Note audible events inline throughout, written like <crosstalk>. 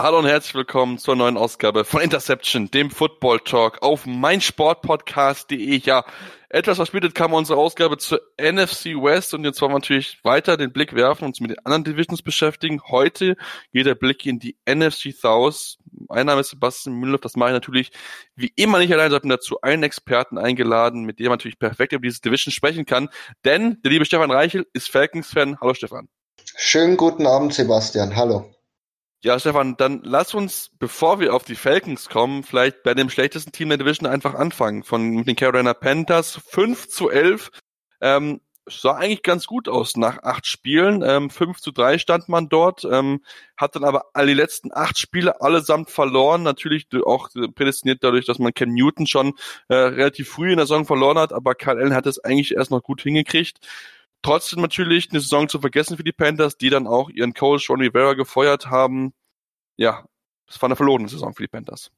Hallo und herzlich willkommen zur neuen Ausgabe von Interception, dem Football Talk auf meinsportpodcast.de. Ja, etwas verspätet kam unsere Ausgabe zur NFC West und jetzt wollen wir natürlich weiter den Blick werfen, und uns mit den anderen Divisions beschäftigen. Heute geht der Blick in die NFC South. Mein Name ist Sebastian Müller, das mache ich natürlich wie immer nicht allein, sondern dazu einen Experten eingeladen, mit dem man natürlich perfekt über diese Division sprechen kann. Denn der liebe Stefan Reichel ist Falcons-Fan. Hallo Stefan. Schönen guten Abend, Sebastian. Hallo. Ja, Stefan, dann lass uns, bevor wir auf die Falcons kommen, vielleicht bei dem schlechtesten Team der Division einfach anfangen. Von den Carolina Panthers 5 zu 11. Ähm, sah eigentlich ganz gut aus nach acht Spielen. Ähm, 5 zu 3 stand man dort, ähm, hat dann aber alle letzten acht Spiele allesamt verloren. Natürlich auch prädestiniert dadurch, dass man Cam Newton schon äh, relativ früh in der Saison verloren hat, aber Kyle Allen hat es eigentlich erst noch gut hingekriegt. Trotzdem natürlich eine Saison zu vergessen für die Panthers, die dann auch ihren Coach Ron Rivera gefeuert haben. Ja, es war eine verlorene Saison für die Panthers.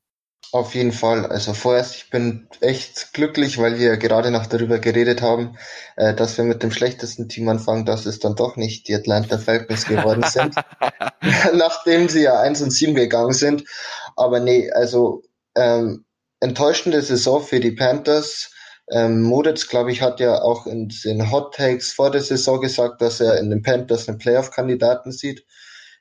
Auf jeden Fall. Also vorerst, ich bin echt glücklich, weil wir gerade noch darüber geredet haben, äh, dass wir mit dem schlechtesten Team anfangen, dass es dann doch nicht die Atlanta Falcons geworden sind, <laughs> <laughs> nachdem sie ja 1 und 7 gegangen sind. Aber nee, also ähm, enttäuschende Saison für die Panthers. Ähm, Moritz, glaube ich, hat ja auch in den Hot Takes vor der Saison gesagt, dass er in den Panthers einen Playoff-Kandidaten sieht.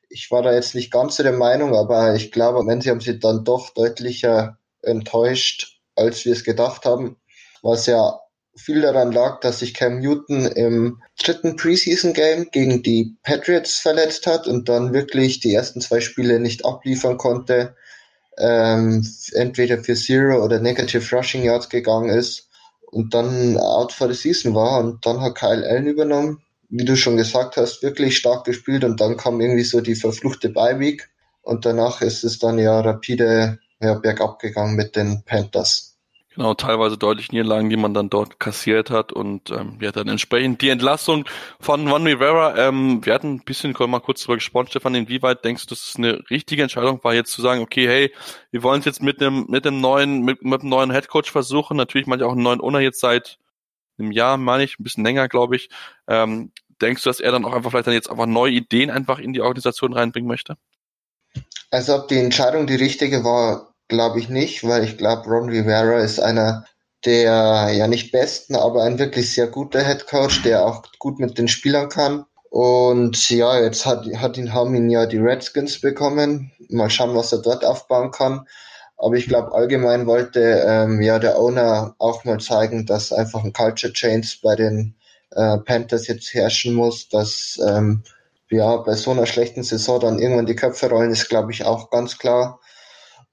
Ich war da jetzt nicht ganz so der Meinung, aber ich glaube, wenn sie haben sie dann doch deutlicher enttäuscht, als wir es gedacht haben, was ja viel daran lag, dass sich Cam Newton im dritten Preseason-Game gegen die Patriots verletzt hat und dann wirklich die ersten zwei Spiele nicht abliefern konnte, ähm, entweder für Zero oder Negative Rushing Yards gegangen ist und dann out for the season war und dann hat Kyle Allen übernommen. Wie du schon gesagt hast, wirklich stark gespielt und dann kam irgendwie so die verfluchte Bye-Week und danach ist es dann ja rapide ja, bergab gegangen mit den Panthers. Genau, teilweise deutlich Niederlagen, die man dann dort kassiert hat und ähm, wir hatten entsprechend die Entlassung von Juan Rivera. Ähm, wir hatten ein bisschen mal kurz darüber gesprochen, Stefan, inwieweit denkst du, dass es eine richtige Entscheidung war, jetzt zu sagen, okay, hey, wir wollen es jetzt mit einem mit einem neuen mit, mit einem neuen Headcoach versuchen. Natürlich man ja auch einen neuen Owner jetzt seit einem Jahr, meine ich, ein bisschen länger, glaube ich. Ähm, denkst du, dass er dann auch einfach vielleicht dann jetzt einfach neue Ideen einfach in die Organisation reinbringen möchte? Also ob die Entscheidung die richtige war, glaube ich nicht, weil ich glaube, Ron Rivera ist einer der ja nicht besten, aber ein wirklich sehr guter Head Coach, der auch gut mit den Spielern kann. Und ja, jetzt hat, hat ihn, haben ihn ja die Redskins bekommen. Mal schauen, was er dort aufbauen kann. Aber ich glaube, allgemein wollte ähm, ja der Owner auch mal zeigen, dass einfach ein Culture Change bei den äh, Panthers jetzt herrschen muss, dass ähm, ja bei so einer schlechten Saison dann irgendwann die Köpfe rollen, ist glaube ich auch ganz klar.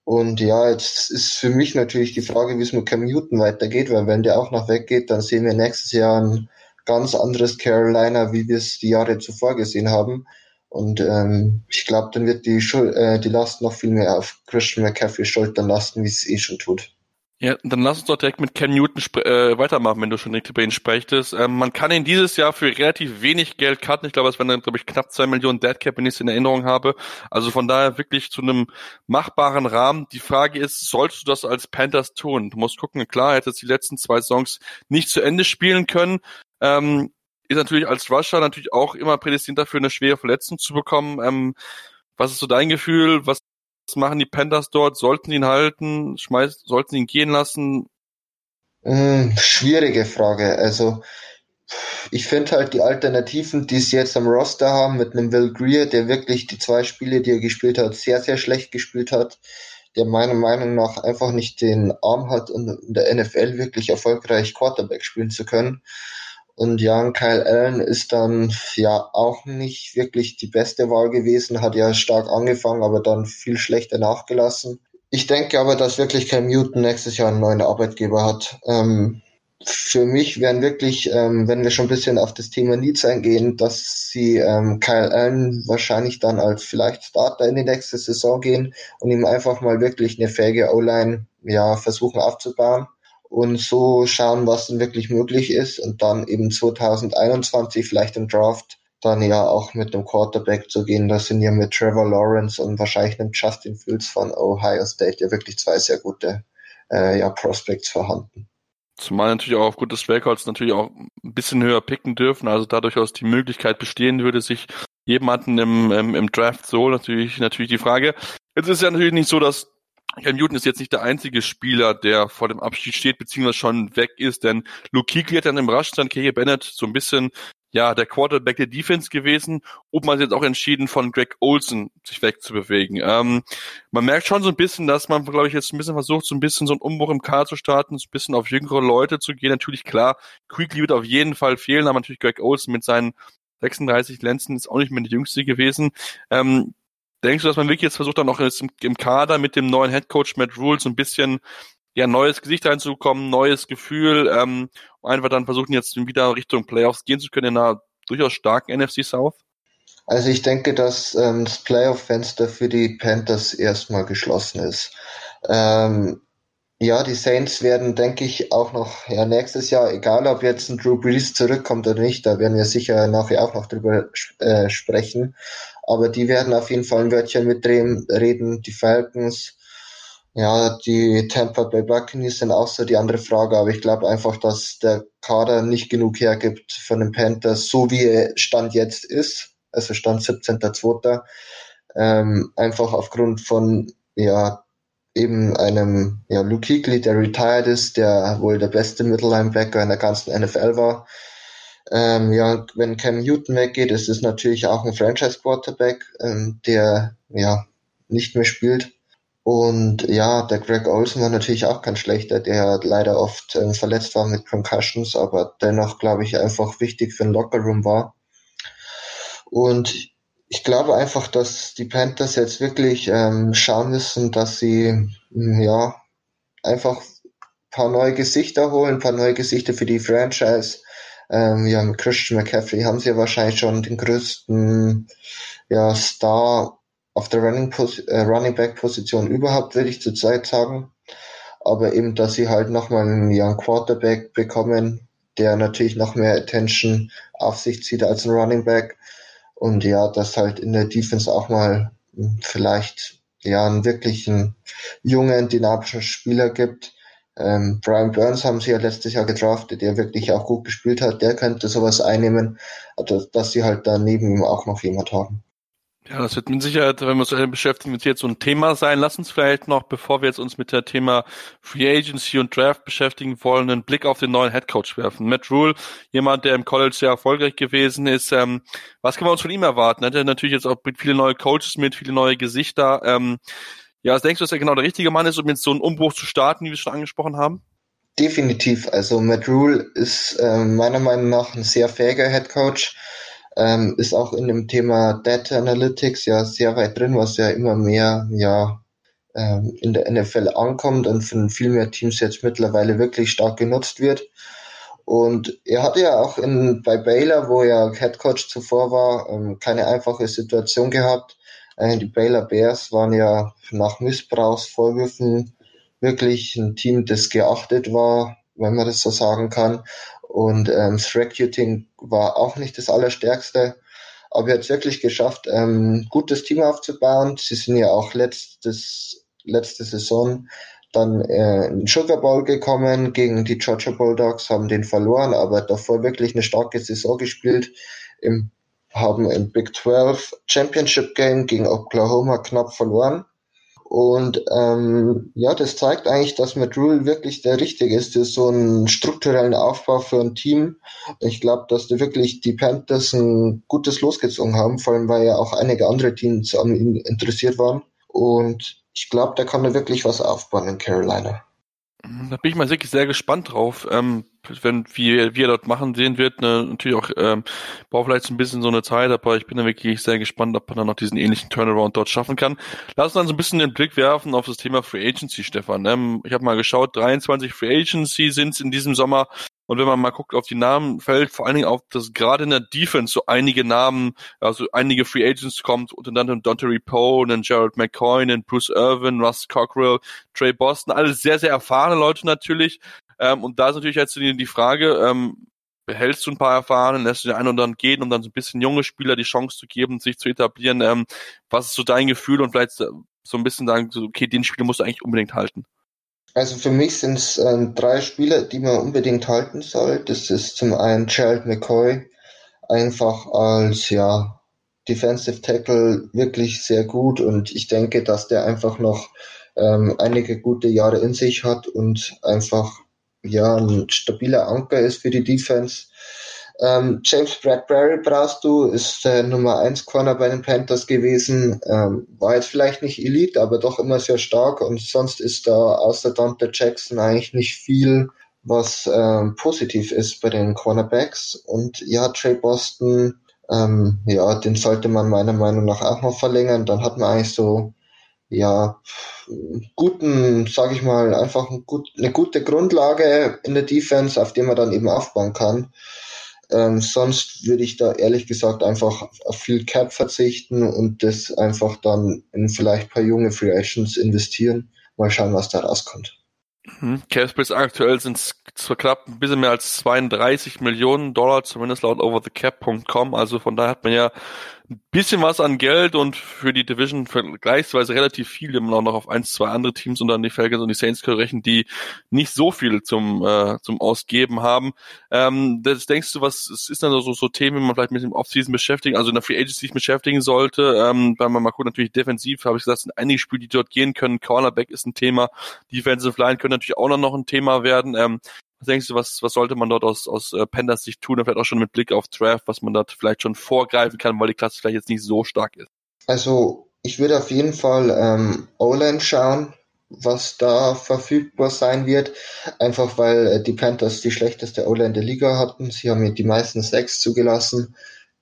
Und ja, jetzt ist für mich natürlich die Frage, wie es mit Cam Newton weitergeht, weil wenn der auch noch weggeht, dann sehen wir nächstes Jahr ein ganz anderes Carolina, wie wir es die Jahre zuvor gesehen haben. Und ähm, ich glaube, dann wird die, Schuld, äh, die Last noch viel mehr auf Christian McCaffrey Schultern lasten, wie es eh schon tut. Ja, dann lass uns doch direkt mit Cam Newton äh, weitermachen, wenn du schon direkt über ihn sprechtest. Ähm, man kann ihn dieses Jahr für relativ wenig Geld cutten. Ich glaube, es werden, glaube ich, knapp zwei Millionen Deadcap, wenn ich es in Erinnerung habe. Also von daher wirklich zu einem machbaren Rahmen. Die Frage ist, sollst du das als Panthers tun? Du musst gucken, klar, er hätte die letzten zwei Songs nicht zu Ende spielen können. Ähm, ist natürlich als Rusher natürlich auch immer prädestiniert dafür, eine schwere Verletzung zu bekommen. Ähm, was ist so dein Gefühl? Was was machen die Panthers dort? Sollten sie ihn halten? Schmeiß, sollten sie ihn gehen lassen? Hm, schwierige Frage. Also ich finde halt die Alternativen, die sie jetzt am Roster haben, mit einem Will Greer, der wirklich die zwei Spiele, die er gespielt hat, sehr, sehr schlecht gespielt hat, der meiner Meinung nach einfach nicht den Arm hat, um in der NFL wirklich erfolgreich Quarterback spielen zu können. Und ja, Kyle Allen ist dann ja auch nicht wirklich die beste Wahl gewesen, hat ja stark angefangen, aber dann viel schlechter nachgelassen. Ich denke aber, dass wirklich Cam Newton nächstes Jahr einen neuen Arbeitgeber hat. Ähm, für mich wären wirklich, ähm, wenn wir schon ein bisschen auf das Thema Needs eingehen, dass sie ähm, Kyle Allen wahrscheinlich dann als vielleicht Starter in die nächste Saison gehen und ihm einfach mal wirklich eine fähige O-Line ja, versuchen aufzubauen und so schauen, was denn wirklich möglich ist und dann eben 2021 vielleicht im Draft dann ja auch mit dem Quarterback zu gehen. Das sind ja mit Trevor Lawrence und wahrscheinlich einem Justin Fields von Ohio State ja wirklich zwei sehr gute äh, ja, Prospects vorhanden. Zumal natürlich auch aufgrund des Records natürlich auch ein bisschen höher picken dürfen, also da durchaus die Möglichkeit bestehen würde, sich jemanden im, im, im Draft so natürlich, natürlich die Frage. Jetzt ist ja natürlich nicht so, dass Cam Newton ist jetzt nicht der einzige Spieler, der vor dem Abschied steht, beziehungsweise schon weg ist, denn Luke Kuechly hat dann im Raschstand KJ Bennett so ein bisschen ja, der Quarterback der Defense gewesen und man hat jetzt auch entschieden, von Greg Olson sich wegzubewegen. Ähm, man merkt schon so ein bisschen, dass man, glaube ich, jetzt ein bisschen versucht, so ein bisschen so einen Umbruch im Kader zu starten, so ein bisschen auf jüngere Leute zu gehen. Natürlich, klar, Quickly wird auf jeden Fall fehlen, aber natürlich Greg Olson mit seinen 36 Lenzen ist auch nicht mehr der jüngste gewesen. Ähm, denkst du, dass man wirklich jetzt versucht, dann auch jetzt im, im Kader mit dem neuen Headcoach Matt Rule so ein bisschen ja, neues Gesicht reinzukommen, neues Gefühl, ähm, einfach dann versuchen jetzt wieder Richtung Playoffs gehen zu können in einer durchaus starken NFC South? Also ich denke, dass ähm, das Playoff-Fenster für die Panthers erstmal geschlossen ist. Ähm, ja, die Saints werden, denke ich, auch noch ja, nächstes Jahr, egal ob jetzt ein Drew Brees zurückkommt oder nicht, da werden wir sicher nachher auch noch drüber äh, sprechen. Aber die werden auf jeden Fall ein Wörtchen mitreden. Reden. Die Falcons, ja, die Tampa Bay Buccaneers sind auch so die andere Frage, aber ich glaube einfach, dass der Kader nicht genug hergibt von den Panthers, so wie er Stand jetzt ist, also Stand 17.2. Ähm, einfach aufgrund von, ja, eben einem, ja, Luke Kuechly, der retired ist, der wohl der beste Mittellinebacker in der ganzen NFL war. Ähm, ja, wenn Cam Newton weggeht, ist es natürlich auch ein Franchise Quarterback, ähm, der, ja, nicht mehr spielt. Und ja, der Greg Olsen war natürlich auch kein schlechter, der leider oft äh, verletzt war mit Concussions, aber dennoch, glaube ich, einfach wichtig für den Lockerroom war. Und ich glaube einfach, dass die Panthers jetzt wirklich ähm, schauen müssen, dass sie hm, ja einfach paar neue Gesichter holen, paar neue Gesichter für die Franchise. Ähm, ja, mit Christian McCaffrey haben sie ja wahrscheinlich schon den größten ja, Star auf der Running, äh, Running Back Position überhaupt, würde ich zurzeit sagen. Aber eben, dass sie halt nochmal einen Young Quarterback bekommen, der natürlich noch mehr Attention auf sich zieht als ein Running Back. Und ja, dass halt in der Defense auch mal hm, vielleicht ja einen wirklichen jungen, dynamischen Spieler gibt. Ähm, Brian Burns haben sie ja letztes Jahr gedraftet, der wirklich auch gut gespielt hat. Der könnte sowas einnehmen, also, dass sie halt da neben ihm auch noch jemand haben. Ja, das wird mit Sicherheit, wenn wir uns damit beschäftigen, mit jetzt so ein Thema sein. Lass uns vielleicht noch, bevor wir jetzt uns mit der Thema Free Agency und Draft beschäftigen wollen, einen Blick auf den neuen Head Coach werfen. Matt Rule, jemand, der im College sehr erfolgreich gewesen ist. Ähm, was können wir uns von ihm erwarten? Er hat ja natürlich jetzt auch viele neue Coaches mit, viele neue Gesichter. Ähm, ja, was denkst du, dass er genau der richtige Mann ist, um jetzt so einen Umbruch zu starten, wie wir schon angesprochen haben? Definitiv. Also Matt Rule ist äh, meiner Meinung nach ein sehr fähiger Head Coach ähm, ist auch in dem Thema Data Analytics ja sehr weit drin, was ja immer mehr ja ähm, in der NFL ankommt und von viel mehr Teams jetzt mittlerweile wirklich stark genutzt wird. Und er hatte ja auch in, bei Baylor, wo er Head Coach zuvor war, ähm, keine einfache Situation gehabt. Äh, die Baylor Bears waren ja nach Missbrauchsvorwürfen wirklich ein Team, das geachtet war, wenn man das so sagen kann. Und ähm, Recruiting war auch nicht das Allerstärkste. Aber er hat es wirklich geschafft, ähm, gutes Team aufzubauen. Sie sind ja auch letztes, letzte Saison dann äh, in Sugar Bowl gekommen gegen die Georgia Bulldogs, haben den verloren, aber davor wirklich eine starke Saison gespielt. Im, haben im Big 12 Championship Game gegen Oklahoma knapp verloren. Und ähm, ja, das zeigt eigentlich, dass Rule wirklich der Richtige ist für so einen strukturellen Aufbau für ein Team. Ich glaube, dass da wirklich die Panthers ein gutes losgezogen haben, vor allem weil ja auch einige andere Teams an ihn interessiert waren. Und ich glaube, da kann er wirklich was aufbauen in Carolina. Da bin ich mal wirklich sehr gespannt drauf, ähm, wenn wie, wie er dort machen sehen wird. Ne, natürlich auch ähm, braucht vielleicht ein bisschen so eine Zeit, aber ich bin da wirklich sehr gespannt, ob man dann noch diesen ähnlichen Turnaround dort schaffen kann. Lass uns dann so ein bisschen den Blick werfen auf das Thema Free Agency, Stefan. Ähm, ich habe mal geschaut, 23 Free Agency sind es in diesem Sommer. Und wenn man mal guckt auf die Namen, fällt vor allen Dingen auf, dass gerade in der Defense so einige Namen, also einige Free Agents kommt, unter anderem Dante Poe, einen Gerald McCoy, einen Bruce Irvin, Russ Cockrell, Trey Boston, alle sehr, sehr erfahrene Leute natürlich. Ähm, und da ist natürlich jetzt die Frage, ähm, behältst du ein paar Erfahrene, lässt du den einen oder anderen gehen, um dann so ein bisschen junge Spieler die Chance zu geben, sich zu etablieren. Ähm, was ist so dein Gefühl und vielleicht so ein bisschen sagen, so, okay, den Spieler musst du eigentlich unbedingt halten? Also für mich sind es ähm, drei Spieler, die man unbedingt halten soll. Das ist zum einen Gerald McCoy, einfach als ja Defensive Tackle wirklich sehr gut und ich denke, dass der einfach noch ähm, einige gute Jahre in sich hat und einfach ja ein stabiler Anker ist für die Defense. Ähm, James Bradbury brauchst du, ist der Nummer 1 Corner bei den Panthers gewesen. Ähm, war jetzt vielleicht nicht Elite, aber doch immer sehr stark und sonst ist da außer Dante Jackson eigentlich nicht viel, was ähm, positiv ist bei den Cornerbacks. Und ja, Trey Boston, ähm, ja, den sollte man meiner Meinung nach auch noch verlängern. Dann hat man eigentlich so ja, guten, sage ich mal, einfach ein gut, eine gute Grundlage in der Defense, auf der man dann eben aufbauen kann. Ähm, sonst würde ich da ehrlich gesagt einfach auf viel Cap verzichten und das einfach dann in vielleicht paar junge Free Agents investieren. Mal schauen, was da rauskommt. Mhm. Aktuell sind es zwar knapp ein bisschen mehr als 32 Millionen Dollar, zumindest laut overthecap.com. Also von daher hat man ja ein bisschen was an Geld und für die Division vergleichsweise relativ viel, wenn man auch noch auf eins, zwei andere Teams und dann die Falcons und die Saints rechnen, die nicht so viel zum, äh, zum Ausgeben haben. Ähm, das denkst du, was ist dann so, so Themen, die man vielleicht mit dem Offseason beschäftigen, also in der Free Agency sich beschäftigen sollte? Ähm, wenn man mal guckt, natürlich defensiv, habe ich gesagt, sind einige Spiele, die dort gehen können. Cornerback ist ein Thema. Defensive Line können natürlich auch noch ein Thema werden. Ähm, denkst du, was, was sollte man dort aus, aus äh, Pandas Sicht tun, vielleicht auch schon mit Blick auf Draft, was man dort vielleicht schon vorgreifen kann, weil die Klasse vielleicht jetzt nicht so stark ist? Also ich würde auf jeden Fall ähm, O-Line schauen, was da verfügbar sein wird. Einfach weil äh, die Panthers die schlechteste O-Line der Liga hatten. Sie haben die meisten sechs zugelassen.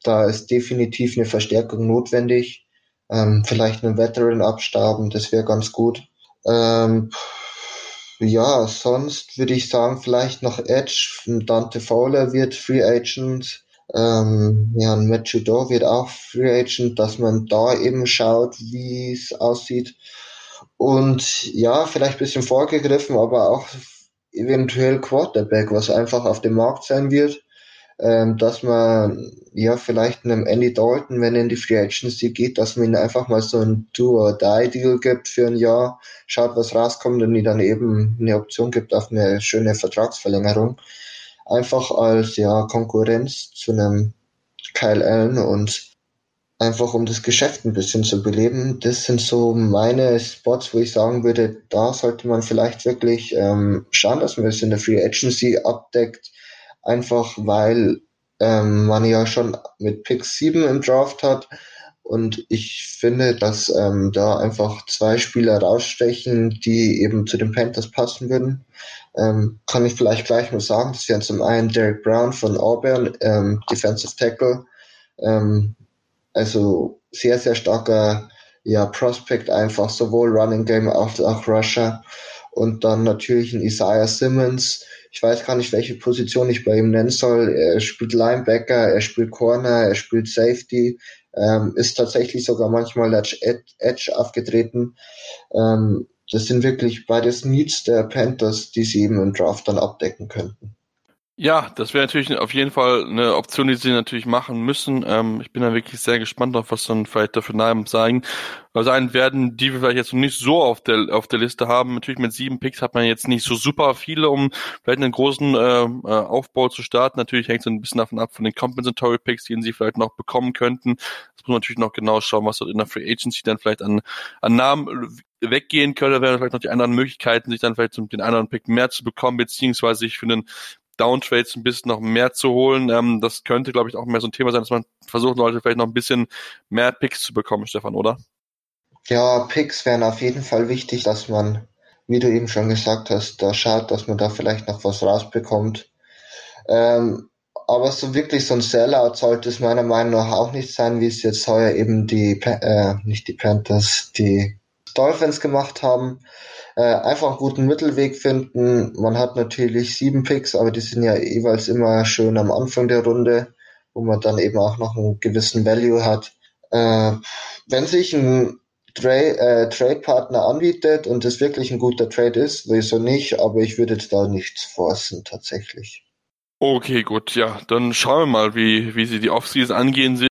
Da ist definitiv eine Verstärkung notwendig. Ähm, vielleicht einen Veteran abstaben, das wäre ganz gut. Ähm, ja, sonst würde ich sagen, vielleicht noch Edge. Dante Fowler wird Free Agent. Ähm, ja, ein Matt Judor wird auch Free Agent, dass man da eben schaut, wie es aussieht. Und ja, vielleicht bisschen vorgegriffen, aber auch eventuell Quarterback, was einfach auf dem Markt sein wird ähm, dass man ja vielleicht einem Andy Dalton, wenn er in die Free Agency geht, dass man ihm einfach mal so ein Do-or-Die-Deal gibt für ein Jahr, schaut, was rauskommt und ihm dann eben eine Option gibt auf eine schöne Vertragsverlängerung. Einfach als ja Konkurrenz zu einem Kyle Allen und einfach um das Geschäft ein bisschen zu beleben. Das sind so meine Spots, wo ich sagen würde, da sollte man vielleicht wirklich ähm, schauen, dass man es in der Free Agency abdeckt, einfach weil ähm, man ja schon mit Pick 7 im Draft hat und ich finde, dass ähm, da einfach zwei Spieler rausstechen, die eben zu den Panthers passen würden. Ähm, kann ich vielleicht gleich mal sagen, das wären zum einen Derek Brown von Auburn, ähm, Defensive Tackle, ähm, also sehr, sehr starker ja, Prospect einfach, sowohl Running Game als auch Rusher. Und dann natürlich ein Isaiah Simmons, ich weiß gar nicht, welche Position ich bei ihm nennen soll. Er spielt Linebacker, er spielt Corner, er spielt Safety, ähm, ist tatsächlich sogar manchmal als Edge aufgetreten. Ähm, das sind wirklich beides Needs der Panthers, die sie eben im Draft dann abdecken könnten. Ja, das wäre natürlich auf jeden Fall eine Option, die sie natürlich machen müssen. Ähm, ich bin da wirklich sehr gespannt auf, was dann vielleicht dafür Namen sagen, sein werden, die wir vielleicht jetzt noch nicht so auf der auf der Liste haben. Natürlich mit sieben Picks hat man jetzt nicht so super viele, um vielleicht einen großen äh, äh Aufbau zu starten. Natürlich hängt es ein bisschen davon ab von den Compensatory Picks, die sie vielleicht noch bekommen könnten. Das muss man natürlich noch genau schauen, was dort in der Free Agency dann vielleicht an, an Namen weggehen könnte. Da wären vielleicht noch die anderen Möglichkeiten, sich dann vielleicht den anderen Pick mehr zu bekommen, beziehungsweise sich für einen Downtrades ein bisschen noch mehr zu holen. Ähm, das könnte, glaube ich, auch mehr so ein Thema sein, dass man versuchen sollte, vielleicht noch ein bisschen mehr Picks zu bekommen, Stefan, oder? Ja, Picks wären auf jeden Fall wichtig, dass man, wie du eben schon gesagt hast, da schaut, dass man da vielleicht noch was rausbekommt. Ähm, aber so wirklich so ein Sellout sollte es meiner Meinung nach auch nicht sein, wie es jetzt heuer eben die, äh, nicht die Panthers, die Dolphins gemacht haben. Äh, einfach einen guten Mittelweg finden. Man hat natürlich sieben Picks, aber die sind ja jeweils immer schön am Anfang der Runde, wo man dann eben auch noch einen gewissen Value hat. Äh, wenn sich ein Tra äh, Trade-Partner anbietet und es wirklich ein guter Trade ist, wieso nicht, aber ich würde da nichts forcen tatsächlich. Okay, gut, ja, dann schauen wir mal, wie, wie sie die Offseason angehen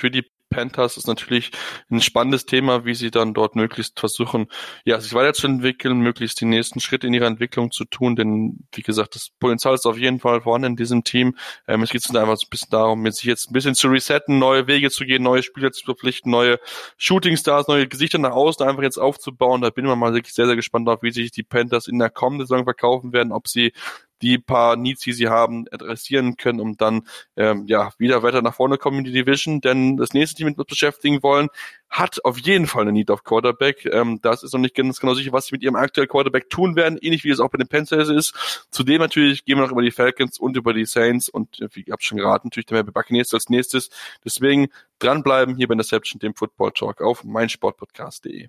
für die Panthers ist natürlich ein spannendes Thema, wie sie dann dort möglichst versuchen, ja, sich weiterzuentwickeln, möglichst die nächsten Schritte in ihrer Entwicklung zu tun, denn wie gesagt, das Potenzial ist auf jeden Fall vorhanden in diesem Team. Ähm, es geht einfach so ein bisschen darum, sich jetzt ein bisschen zu resetten, neue Wege zu gehen, neue Spieler zu verpflichten, neue Shootingstars, neue Gesichter nach außen einfach jetzt aufzubauen. Da bin ich mal wirklich sehr, sehr gespannt auf, wie sich die Panthers in der kommenden Saison verkaufen werden, ob sie die paar Needs, die sie haben, adressieren können, um dann ähm, ja wieder weiter nach vorne kommen in die Division. Denn das nächste Team, mit uns beschäftigen wollen, hat auf jeden Fall eine Need auf Quarterback. Ähm, das ist noch nicht ganz genau sicher, was sie mit ihrem aktuellen Quarterback tun werden, ähnlich wie es auch bei den Panthers ist. Zudem natürlich gehen wir noch über die Falcons und über die Saints und wie ich habe schon geraten, natürlich der Buccaneers als nächstes. Deswegen dranbleiben hier bei Interception, dem Football Talk auf meinsportpodcast.de.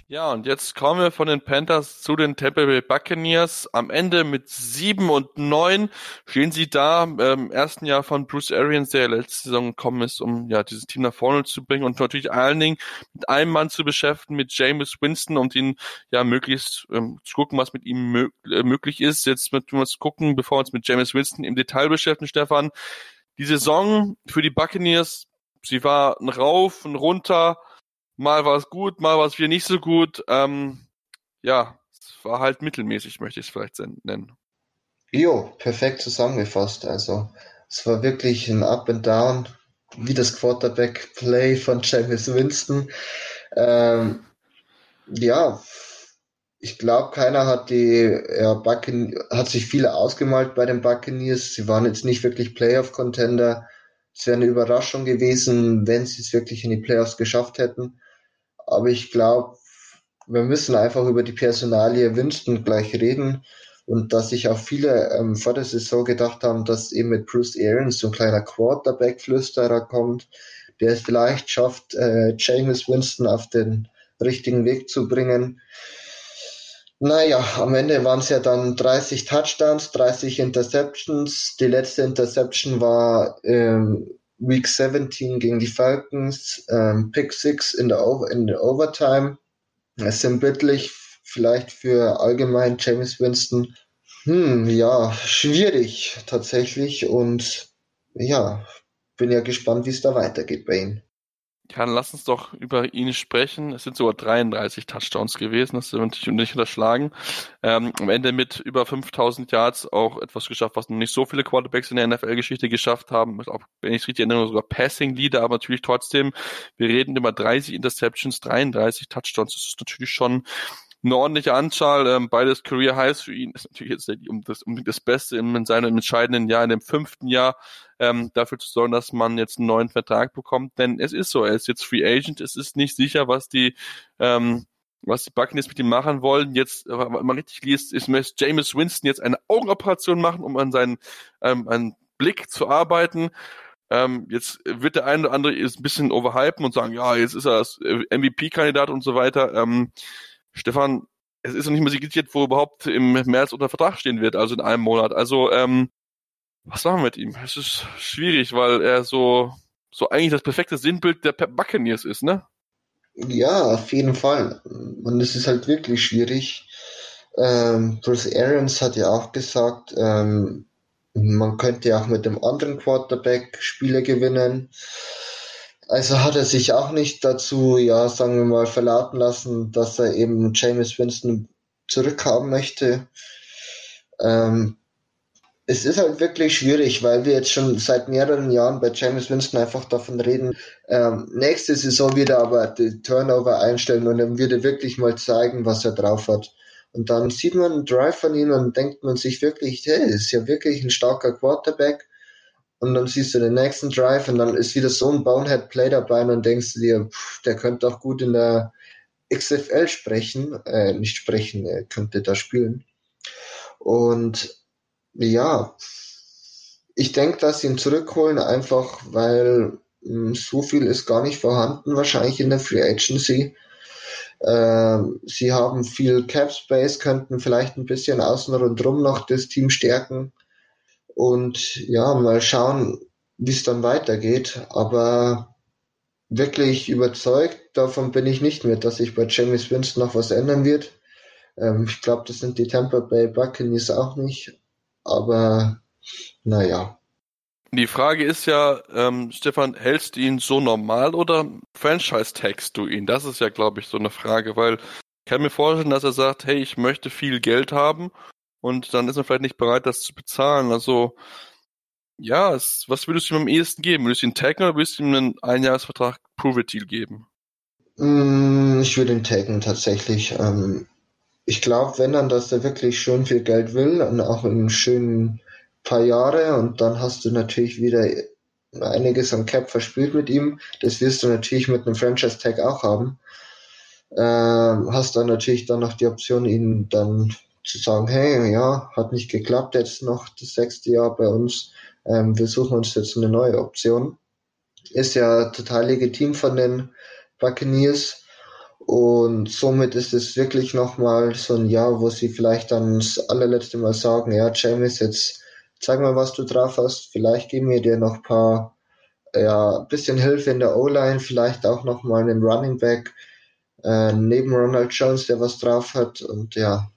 Ja, und jetzt kommen wir von den Panthers zu den Tampa Bay Buccaneers. Am Ende mit sieben und neun stehen sie da im ähm, ersten Jahr von Bruce Arians, der letzte Saison gekommen ist, um ja dieses Team nach vorne zu bringen und natürlich allen Dingen mit einem Mann zu beschäftigen, mit James Winston, um ihn ja möglichst ähm, zu gucken, was mit ihm äh, möglich ist. Jetzt müssen wir uns gucken, bevor wir uns mit James Winston im Detail beschäftigen, Stefan. Die Saison für die Buccaneers, sie war ein Rauf, ein Runter, Mal war es gut, mal war es wieder nicht so gut. Ähm, ja, es war halt mittelmäßig, möchte ich es vielleicht nennen. Jo, perfekt zusammengefasst. Also es war wirklich ein Up and Down, wie das Quarterback-Play von James Winston. Ähm, ja, ich glaube, keiner hat die ja, Buccan hat sich viele ausgemalt bei den Buccaneers. Sie waren jetzt nicht wirklich Playoff-Contender. Es wäre eine Überraschung gewesen, wenn sie es wirklich in die Playoffs geschafft hätten. Aber ich glaube, wir müssen einfach über die Personalie Winston gleich reden und dass sich auch viele ähm, vor der Saison gedacht haben, dass eben mit Bruce Arians so ein kleiner Quarterback-Flüsterer kommt, der es vielleicht schafft, äh, James Winston auf den richtigen Weg zu bringen. Naja, am Ende waren es ja dann 30 Touchdowns, 30 Interceptions. Die letzte Interception war ähm, Week 17 gegen die Falcons, ähm, Pick 6 in der, in der Overtime. Es sind bittlich, vielleicht für allgemein James Winston. Hm, ja, schwierig tatsächlich und ja, bin ja gespannt, wie es da weitergeht bei ihm. Ja, dann lass uns doch über ihn sprechen. Es sind sogar 33 Touchdowns gewesen, das wird natürlich nicht unterschlagen. Ähm, am Ende mit über 5000 Yards auch etwas geschafft, was noch nicht so viele Quarterbacks in der NFL-Geschichte geschafft haben. Auch, wenn ich es richtig erinnere, sogar Passing-Leader, aber natürlich trotzdem, wir reden über 30 Interceptions, 33 Touchdowns. Das ist natürlich schon eine ordentliche Anzahl, ähm, beides Career Highs für ihn, ist natürlich jetzt um das, um das Beste in seinem entscheidenden Jahr, in dem fünften Jahr, ähm, dafür zu sorgen, dass man jetzt einen neuen Vertrag bekommt, denn es ist so, er ist jetzt Free Agent, es ist nicht sicher, was die, ähm, was die Buccaneers mit ihm machen wollen. Jetzt, wenn man richtig liest, ist James Winston jetzt eine Augenoperation machen, um an seinen, ähm, an Blick zu arbeiten. Ähm, jetzt wird der eine oder andere ist ein bisschen overhypen und sagen, ja, jetzt ist er das MVP-Kandidat und so weiter. Ähm, Stefan, es ist noch nicht mal signiert, wo überhaupt im März unter Vertrag stehen wird, also in einem Monat. Also, ähm, was machen wir mit ihm? Es ist schwierig, weil er so, so eigentlich das perfekte Sinnbild der Buccaneers ist, ne? Ja, auf jeden Fall. Und es ist halt wirklich schwierig. Ähm, Bruce Arians hat ja auch gesagt, ähm, man könnte auch mit dem anderen Quarterback Spiele gewinnen. Also hat er sich auch nicht dazu, ja, sagen wir mal, verlauten lassen, dass er eben James Winston zurückhaben möchte. Ähm, es ist halt wirklich schwierig, weil wir jetzt schon seit mehreren Jahren bei James Winston einfach davon reden, ähm, nächste Saison wieder aber die Turnover einstellen und dann wird er wirklich mal zeigen, was er drauf hat. Und dann sieht man einen Drive von ihm und denkt man sich wirklich, hey, ist ja wirklich ein starker Quarterback. Und dann siehst du den nächsten Drive und dann ist wieder so ein Bonehead-Play dabei und dann denkst du dir, pff, der könnte auch gut in der XFL sprechen, äh, nicht sprechen, er könnte da spielen. Und ja, ich denke, dass sie ihn zurückholen, einfach weil mh, hm, so viel ist gar nicht vorhanden, wahrscheinlich in der Free Agency. Äh, sie haben viel Cap Space, könnten vielleicht ein bisschen außen rundherum noch das Team stärken und ja, mal schauen, wie es dann weitergeht. Aber wirklich überzeugt davon bin ich nicht mehr, dass sich bei James Winston noch was ändern wird. Ähm, ich glaube, das sind die Tampa Bay Buccaneers auch nicht. Aber naja. Die Frage ist ja, ähm, Stefan, hältst du ihn so normal oder franchise-tagst du ihn? Das ist ja, glaube ich, so eine Frage, weil ich kann mir vorstellen, dass er sagt, hey, ich möchte viel Geld haben und dann ist er vielleicht nicht bereit, das zu bezahlen. Also, ja, es, was würdest du ihm am ehesten geben? Würdest du ihn taggen oder würdest du ihm einen Einjahresvertrag Prove-It-Deal geben? Mm, ich würde ihn taggen, tatsächlich. Ähm, ich glaube, wenn dann, dass er wirklich schon viel Geld will und auch in schönen paar Jahre und dann hast du natürlich wieder einiges am Cap verspielt mit ihm. Das wirst du natürlich mit einem Franchise Tag auch haben. Ähm, hast dann natürlich dann noch die Option, ihn dann zu sagen, hey, ja, hat nicht geklappt, jetzt noch das sechste Jahr bei uns. Ähm, wir suchen uns jetzt eine neue Option. Ist ja total legitim von den Buccaneers. Und somit ist es wirklich nochmal so ein Jahr, wo sie vielleicht dann das allerletzte Mal sagen, ja, James, jetzt zeig mal, was du drauf hast. Vielleicht geben wir dir noch ein paar, ja, bisschen Hilfe in der O-Line, vielleicht auch nochmal einen Running Back äh, neben Ronald Jones, der was drauf hat. Und ja,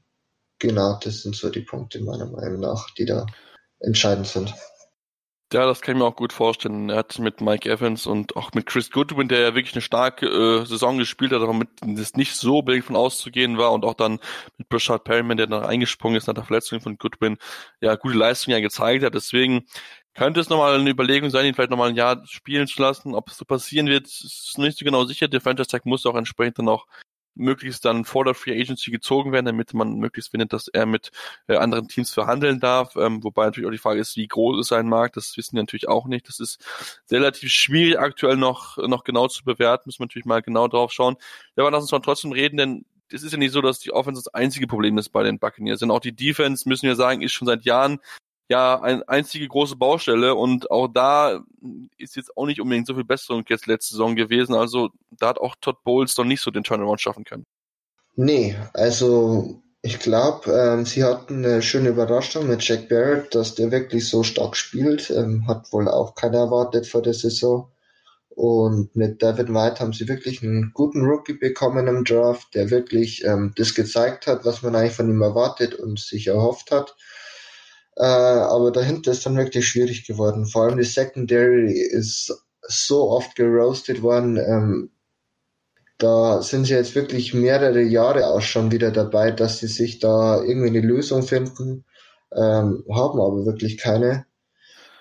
genau, das sind so die Punkte meiner Meinung nach, die da entscheidend sind. Ja, das kann ich mir auch gut vorstellen. Er hat mit Mike Evans und auch mit Chris Goodwin, der ja wirklich eine starke äh, Saison gespielt hat, aber mit das nicht so billig von auszugehen war und auch dann mit Brashard Perryman, der dann eingesprungen ist nach der Verletzung von Goodwin, ja, gute Leistung ja gezeigt hat. Deswegen könnte es nochmal eine Überlegung sein, ihn vielleicht nochmal ein Jahr spielen zu lassen. Ob es so passieren wird, ist nicht so genau sicher. Der Franchise Tag muss auch entsprechend dann auch möglichst dann vor der Free Agency gezogen werden, damit man möglichst findet, dass er mit äh, anderen Teams verhandeln darf. Ähm, wobei natürlich auch die Frage ist, wie groß ist sein Markt, das wissen wir natürlich auch nicht. Das ist relativ schwierig aktuell noch, noch genau zu bewerten, müssen wir natürlich mal genau drauf schauen. Ja, aber lass uns mal trotzdem reden, denn es ist ja nicht so, dass die Offense das einzige Problem ist bei den Buccaneers, denn auch die Defense, müssen wir sagen, ist schon seit Jahren ja eine einzige große Baustelle und auch da ist jetzt auch nicht unbedingt so viel Besserung jetzt letzte Saison gewesen. Also da hat auch Todd Bowles noch nicht so den Turnaround schaffen können. Nee, also ich glaube, ähm, sie hatten eine schöne Überraschung mit Jack Barrett, dass der wirklich so stark spielt. Ähm, hat wohl auch keiner erwartet vor der Saison. Und mit David White haben sie wirklich einen guten Rookie bekommen im Draft, der wirklich ähm, das gezeigt hat, was man eigentlich von ihm erwartet und sich erhofft hat. Äh, aber dahinter ist dann wirklich schwierig geworden. Vor allem die Secondary ist so oft geroastet worden. Ähm, da sind sie jetzt wirklich mehrere Jahre auch schon wieder dabei, dass sie sich da irgendwie eine Lösung finden, ähm, haben aber wirklich keine.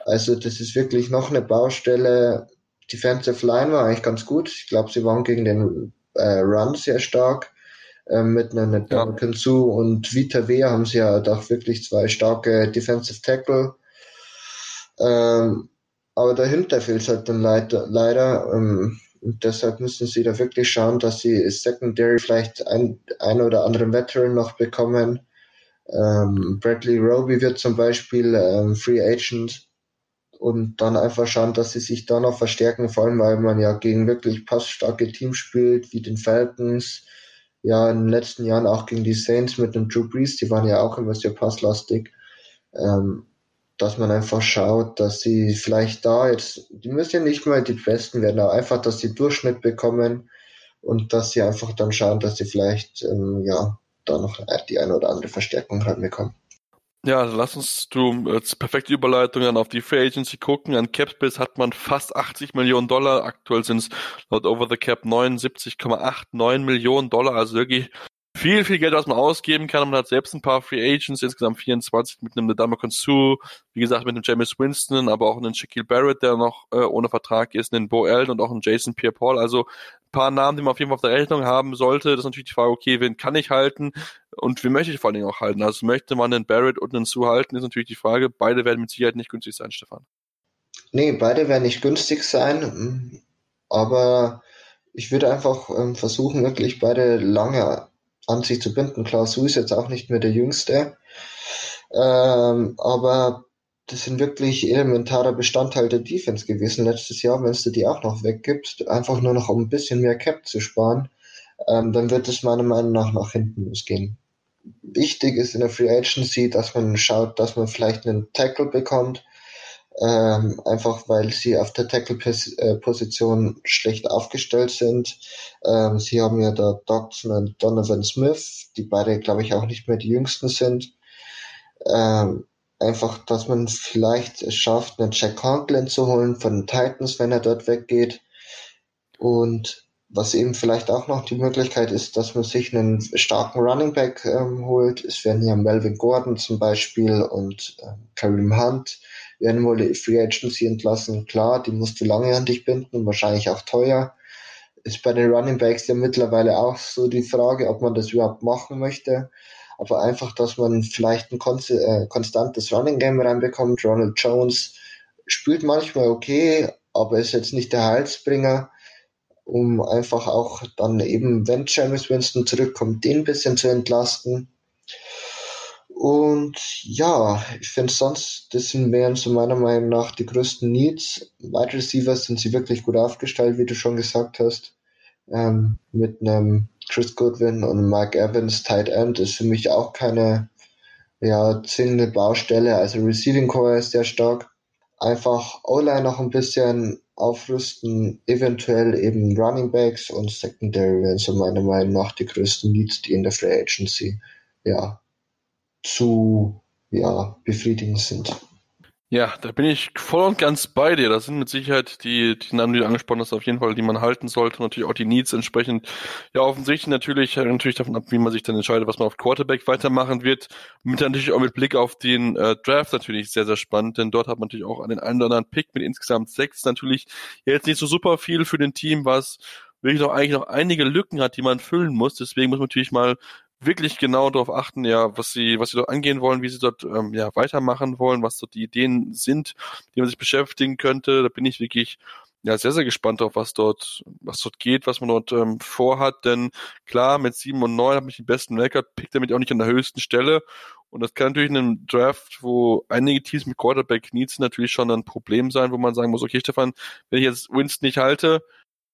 Also das ist wirklich noch eine Baustelle. Defensive Line war eigentlich ganz gut. Ich glaube, sie waren gegen den äh, Run sehr stark ähm, mit einer mit ja. Kanzu und Vita Wea haben sie ja doch wirklich zwei starke Defensive Tackle. Ähm, aber dahinter fehlt es halt dann leider. leider ähm, und deshalb müssen sie da wirklich schauen, dass sie Secondary vielleicht ein, ein oder anderen Veteran noch bekommen. Ähm, Bradley Roby wird zum Beispiel ähm, Free Agent und dann einfach schauen, dass sie sich da noch verstärken, vor allem weil man ja gegen wirklich passstarke Teams spielt, wie den Falcons, ja in den letzten Jahren auch gegen die Saints mit dem Drew Brees, die waren ja auch immer sehr passlastig, ähm, dass man einfach schaut, dass sie vielleicht da jetzt, die müssen ja nicht mal die Besten werden, aber einfach, dass sie Durchschnitt bekommen und dass sie einfach dann schauen, dass sie vielleicht ähm, ja da noch die eine oder andere Verstärkung reinbekommen. Ja, also lass uns du als perfekte Überleitung dann auf die Free Agency gucken. An Capspace hat man fast 80 Millionen Dollar. Aktuell sind es laut Over the Cap 79,89 Millionen Dollar. Also wirklich viel, viel Geld, was man ausgeben kann. Man hat selbst ein paar Free Agents, insgesamt 24 mit einem Dama Konsu, wie gesagt, mit einem James Winston, aber auch einen Shaquille Barrett, der noch äh, ohne Vertrag ist, einen Bo Elton und auch einen Jason Pierre-Paul. Also ein paar Namen, die man auf jeden Fall auf der Rechnung haben sollte. Das ist natürlich die Frage, okay, wen kann ich halten und wen möchte ich vor allen Dingen auch halten? Also möchte man einen Barrett und einen Sue halten, ist natürlich die Frage. Beide werden mit Sicherheit nicht günstig sein, Stefan. Nee, beide werden nicht günstig sein, aber ich würde einfach ähm, versuchen, wirklich beide lange an sich zu binden. Klaus Hu ist jetzt auch nicht mehr der Jüngste, ähm, aber das sind wirklich elementarer Bestandteil der Defense gewesen letztes Jahr. Wenn du die auch noch weggibst, einfach nur noch um ein bisschen mehr Cap zu sparen, ähm, dann wird es meiner Meinung nach nach hinten losgehen. Wichtig ist in der Free Agency, dass man schaut, dass man vielleicht einen Tackle bekommt, ähm, einfach weil sie auf der Tackle-Position schlecht aufgestellt sind. Ähm, sie haben ja da Dodson und Donovan Smith, die beide, glaube ich, auch nicht mehr die jüngsten sind. Ähm, einfach, dass man vielleicht es schafft, einen Jack Conklin zu holen von den Titans, wenn er dort weggeht. Und was eben vielleicht auch noch die Möglichkeit ist, dass man sich einen starken Running Back ähm, holt. Es werden ja Melvin Gordon zum Beispiel und ähm, Kareem Hunt werden wohl die Free Agency entlassen. Klar, die musst du lange an dich binden und wahrscheinlich auch teuer. Ist bei den Running Backs ja mittlerweile auch so die Frage, ob man das überhaupt machen möchte. Aber einfach, dass man vielleicht ein äh, konstantes Running Game reinbekommt. Ronald Jones spielt manchmal okay, aber ist jetzt nicht der Heilsbringer, um einfach auch dann eben, wenn James Winston zurückkommt, den ein bisschen zu entlasten. Und ja, ich finde sonst, das sind wären so meiner Meinung nach die größten Needs. Wide Receivers sind sie wirklich gut aufgestellt, wie du schon gesagt hast. Ähm, mit einem Chris Goodwin und Mike Evans Tight End ist für mich auch keine ja, zwingende Baustelle. Also Receiving Core ist sehr stark. Einfach O-Line noch ein bisschen aufrüsten, eventuell eben Running Backs und Secondary wären so meiner Meinung nach die größten Needs, die in der Free Agency ja, zu ja, befriedigend sind. Ja, da bin ich voll und ganz bei dir. Das sind mit Sicherheit die, die Namen, die du angesprochen hast, auf jeden Fall, die man halten sollte. Natürlich auch die Needs entsprechend. Ja, offensichtlich natürlich, natürlich davon ab, wie man sich dann entscheidet, was man auf Quarterback weitermachen wird. Mit natürlich auch mit Blick auf den äh, Draft natürlich sehr, sehr spannend, denn dort hat man natürlich auch an den einen oder anderen Pick mit insgesamt sechs natürlich jetzt nicht so super viel für den Team, was wirklich noch eigentlich noch einige Lücken hat, die man füllen muss. Deswegen muss man natürlich mal wirklich genau darauf achten, ja, was sie, was sie dort angehen wollen, wie sie dort ähm, ja weitermachen wollen, was dort die Ideen sind, die man sich beschäftigen könnte. Da bin ich wirklich ja sehr, sehr gespannt auf, was dort, was dort geht, was man dort ähm, vorhat. Denn klar, mit sieben und neun habe ich den besten Record, pickt damit auch nicht an der höchsten Stelle. Und das kann natürlich in einem Draft, wo einige Teams mit Quarterback Needs natürlich schon ein Problem sein, wo man sagen muss, okay, Stefan, wenn ich jetzt Winston nicht halte,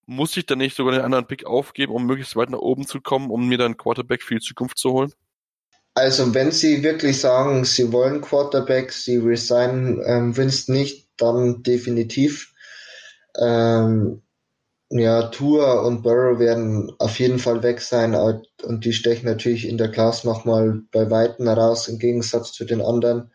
muss ich dann nicht sogar den anderen Pick aufgeben, um möglichst weit nach oben zu kommen, um mir dann Quarterback für die Zukunft zu holen? Also wenn Sie wirklich sagen, Sie wollen Quarterback, Sie resignen ähm, Winston nicht, dann definitiv. Ähm, ja, Tour und Burrow werden auf jeden Fall weg sein und die stechen natürlich in der Klasse nochmal bei Weitem heraus im Gegensatz zu den anderen.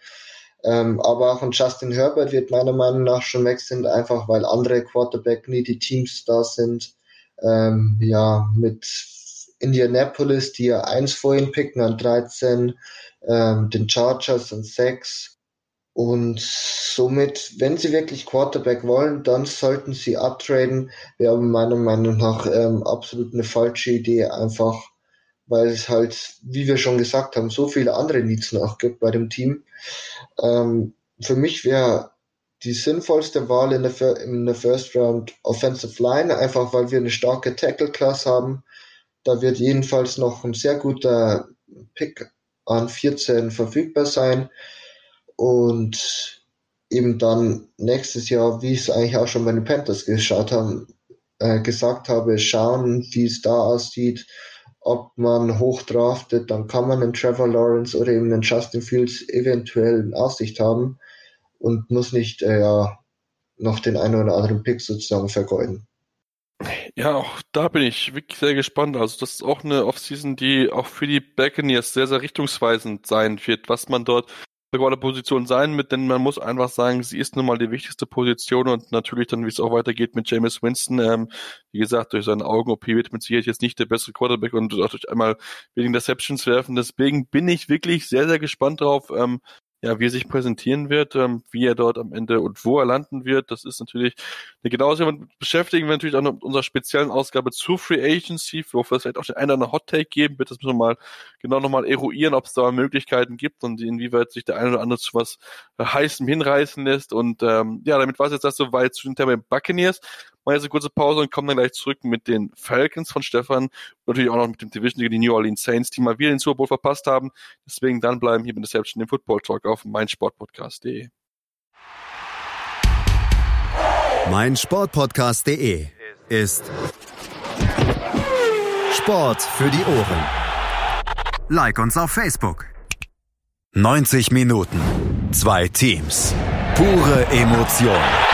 Ähm, aber auch ein Justin Herbert wird meiner Meinung nach schon weg sind, einfach weil andere Quarterback nie die Teams da sind. Ähm, ja, mit Indianapolis, die ja eins vorhin picken an 13, ähm, den Chargers an 6. Und somit, wenn sie wirklich Quarterback wollen, dann sollten sie uptraden. Wäre meiner Meinung nach ähm, absolut eine falsche Idee, einfach weil es halt, wie wir schon gesagt haben, so viele andere Needs noch gibt bei dem Team. Ähm, für mich wäre die sinnvollste Wahl in der, in der First Round Offensive Line, einfach weil wir eine starke Tackle-Class haben. Da wird jedenfalls noch ein sehr guter Pick an 14 verfügbar sein. Und eben dann nächstes Jahr, wie ich es eigentlich auch schon bei den Panthers geschaut haben, äh, gesagt habe, schauen, wie es da aussieht ob man hoch draftet, dann kann man einen Trevor Lawrence oder eben einen Justin Fields eventuell in Aussicht haben und muss nicht äh, ja, noch den einen oder anderen Pick sozusagen vergeuden. Ja, auch da bin ich wirklich sehr gespannt. Also das ist auch eine Offseason, die auch für die Buccaneers sehr, sehr richtungsweisend sein wird, was man dort der Position sein mit, denn man muss einfach sagen, sie ist nun mal die wichtigste Position und natürlich dann, wie es auch weitergeht mit James Winston, ähm, wie gesagt, durch seine Augen-OP wird mit Sicherheit jetzt nicht der beste Quarterback und auch durch einmal wenigen Interceptions werfen. Deswegen bin ich wirklich sehr, sehr gespannt drauf, ähm, ja, wie er sich präsentieren wird, ähm, wie er dort am Ende und wo er landen wird. Das ist natürlich eine genauso. Beschäftigen wir natürlich auch noch mit unserer speziellen Ausgabe zu Free Agency, wo wir vielleicht auch den einen oder anderen Hot Take geben wird. Das müssen wir mal genau nochmal eruieren, ob es da Möglichkeiten gibt und inwieweit sich der eine oder andere zu was heißem hinreißen lässt. Und ähm, ja, damit war es jetzt das soweit zu den Themen Buccaneers machen jetzt eine kurze Pause und kommen dann gleich zurück mit den Falcons von Stefan und natürlich auch noch mit dem Division gegen die New Orleans Saints, die mal wieder den Super Bowl verpasst haben. Deswegen dann bleiben hier mit Deception im Football Talk auf meinsportpodcast.de. meinsportpodcast.de ist Sport für die Ohren. Like uns auf Facebook. 90 Minuten, zwei Teams, pure Emotion.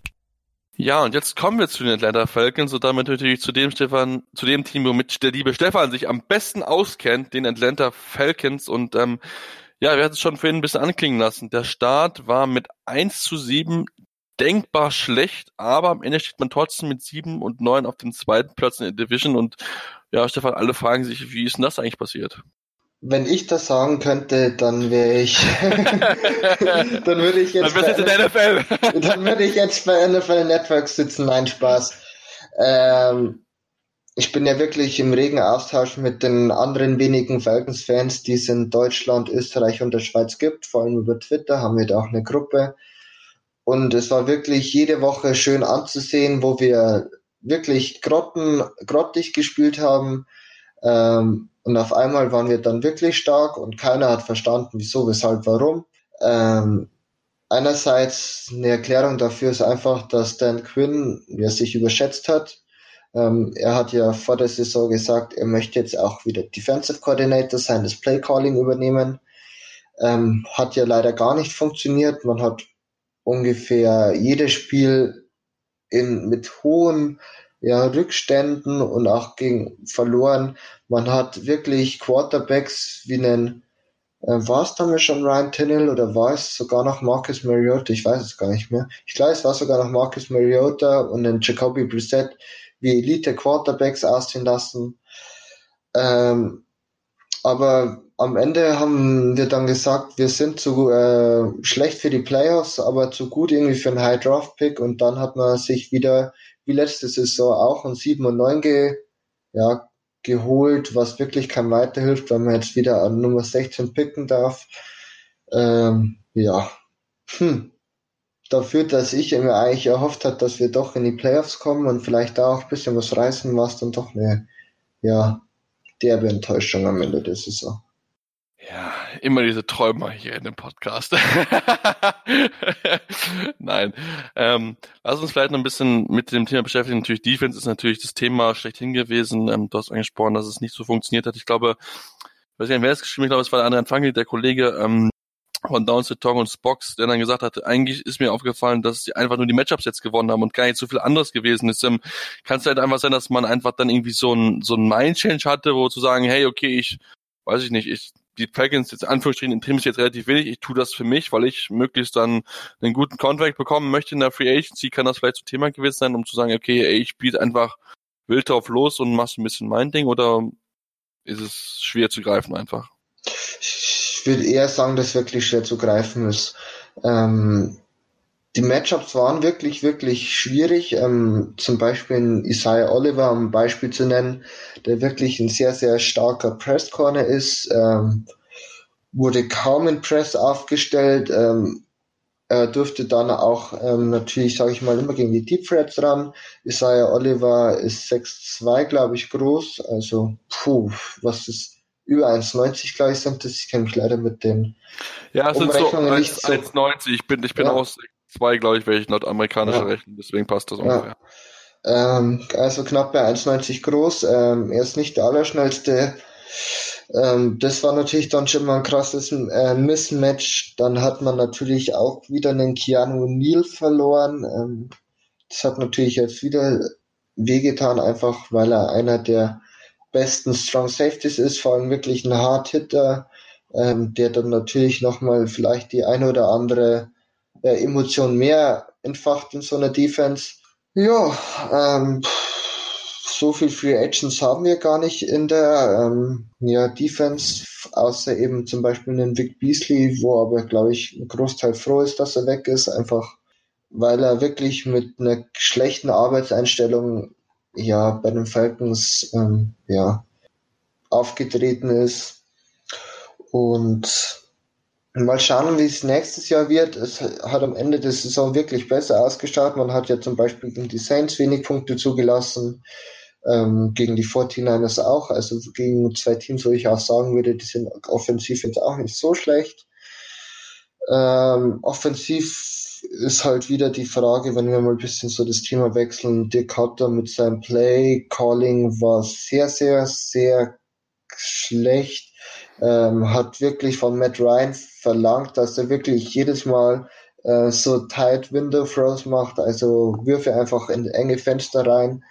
Ja, und jetzt kommen wir zu den Atlanta Falcons und damit natürlich zu dem Stefan, zu dem Team, womit der liebe Stefan sich am besten auskennt, den Atlanta Falcons. Und ähm, ja, wir hatten es schon vorhin ein bisschen anklingen lassen. Der Start war mit 1 zu 7 denkbar schlecht, aber am Ende steht man trotzdem mit 7 und 9 auf den zweiten Platz in der Division. Und ja, Stefan, alle fragen sich, wie ist denn das eigentlich passiert? Wenn ich das sagen könnte, dann wäre ich, <laughs> dann würde ich jetzt, dann, bei, in NFL. <laughs> dann würde ich jetzt bei NFL Networks sitzen. Nein, Spaß. Ähm, ich bin ja wirklich im regen Austausch mit den anderen wenigen Falcons-Fans, die es in Deutschland, Österreich und der Schweiz gibt. Vor allem über Twitter haben wir da auch eine Gruppe. Und es war wirklich jede Woche schön anzusehen, wo wir wirklich grotten, grottig gespielt haben. Ähm, und auf einmal waren wir dann wirklich stark und keiner hat verstanden, wieso, weshalb, warum. Ähm, einerseits eine Erklärung dafür ist einfach, dass Dan Quinn ja, sich überschätzt hat. Ähm, er hat ja vor der Saison gesagt, er möchte jetzt auch wieder Defensive Coordinator sein, das Play Calling übernehmen. Ähm, hat ja leider gar nicht funktioniert. Man hat ungefähr jedes Spiel in, mit hohen ja, Rückständen und auch gegen verloren. Man hat wirklich Quarterbacks wie einen, äh, war es damals schon Ryan Tinnell oder war es sogar noch Marcus Mariota? Ich weiß es gar nicht mehr. Ich glaube, es war sogar noch Marcus Mariota und einen Jacoby Brissett wie Elite Quarterbacks aussehen lassen. Ähm, aber am Ende haben wir dann gesagt, wir sind zu äh, schlecht für die Playoffs, aber zu gut irgendwie für einen High Draft Pick und dann hat man sich wieder wie letzte Saison auch ein 7 und 9 ge, ja, geholt, was wirklich keinem weiterhilft, weil man jetzt wieder an Nummer 16 picken darf. Ähm, ja, hm. Dafür, dass ich mir eigentlich erhofft hat, dass wir doch in die Playoffs kommen und vielleicht da auch ein bisschen was reißen, war es dann doch eine, ja, derbe Enttäuschung am Ende der Saison. Ja, immer diese Träumer hier in dem Podcast. <laughs> Nein. Ähm, lass uns vielleicht noch ein bisschen mit dem Thema beschäftigen. Natürlich, Defense ist natürlich das Thema schlechthin gewesen. Ähm, du hast angesprochen, dass es nicht so funktioniert hat. Ich glaube, ich weiß nicht, wer es geschrieben hat, ich glaube, es war der andere Fangel, der Kollege ähm, von Downs to Tong und Spox, der dann gesagt hat, eigentlich ist mir aufgefallen, dass sie einfach nur die Matchups jetzt gewonnen haben und gar nicht so viel anderes gewesen ist. Ähm, Kann es halt einfach sein, dass man einfach dann irgendwie so ein, so ein Mind-Change hatte, wo zu sagen, hey, okay, ich weiß ich nicht, ich die Falcons jetzt Anführungsstrichen interessieren mich jetzt relativ wenig. Ich tue das für mich, weil ich möglichst dann einen guten Contract bekommen möchte in der Free Agency. Kann das vielleicht so Thema gewesen sein, um zu sagen, okay, ey, ich biete einfach wild drauf los und machst ein bisschen mein Ding oder ist es schwer zu greifen einfach? Ich würde eher sagen, dass wirklich schwer zu greifen ist. Ähm, die Matchups waren wirklich, wirklich schwierig. Ähm, zum Beispiel Isaiah Oliver, um ein Beispiel zu nennen, der wirklich ein sehr, sehr starker Press Corner ist, ähm, wurde kaum in Press aufgestellt. Ähm, er durfte dann auch ähm, natürlich, sage ich mal, immer gegen die Deep Threats ran. Isaiah Oliver ist 6'2, glaube ich, groß. Also, puh, was ist über 1,90 gleich sind das. Ich kenne mich leider mit den Ja, es sind so 1,90. Ich bin, ich bin ja. auch 6'2, glaube ich, welche nordamerikanische ja. rechnen. Deswegen passt das ungefähr. Ja. Ähm, also knapp bei 1,90 groß. Ähm, er ist nicht der allerschnellste ähm, das war natürlich dann schon mal ein krasses äh, Mismatch. Dann hat man natürlich auch wieder einen Keanu Neal verloren. Ähm, das hat natürlich jetzt wieder wehgetan, einfach weil er einer der besten Strong Safeties ist, vor allem wirklich ein Hard Hitter, ähm, der dann natürlich nochmal vielleicht die eine oder andere äh, Emotion mehr entfacht in so einer Defense. Ja, ähm, so viel Free Agents haben wir gar nicht in der ähm, ja, Defense, außer eben zum Beispiel einen Vic Beasley, wo aber, glaube ich, ein Großteil froh ist, dass er weg ist, einfach weil er wirklich mit einer schlechten Arbeitseinstellung ja bei den Falcons ähm, ja aufgetreten ist und Mal schauen, wie es nächstes Jahr wird. Es hat am Ende der Saison wirklich besser ausgeschaut. Man hat ja zum Beispiel gegen die Saints wenig Punkte zugelassen ähm, gegen die 49ers auch. Also gegen zwei Teams, wo ich auch sagen würde, die sind offensiv jetzt auch nicht so schlecht. Ähm, offensiv ist halt wieder die Frage, wenn wir mal ein bisschen so das Thema wechseln. Dick Cutter mit seinem Play Calling war sehr, sehr, sehr schlecht. Ähm, hat wirklich von Matt Ryan verlangt, dass er wirklich jedes Mal äh, so tight Window Throws macht, also Würfe einfach in enge Fenster rein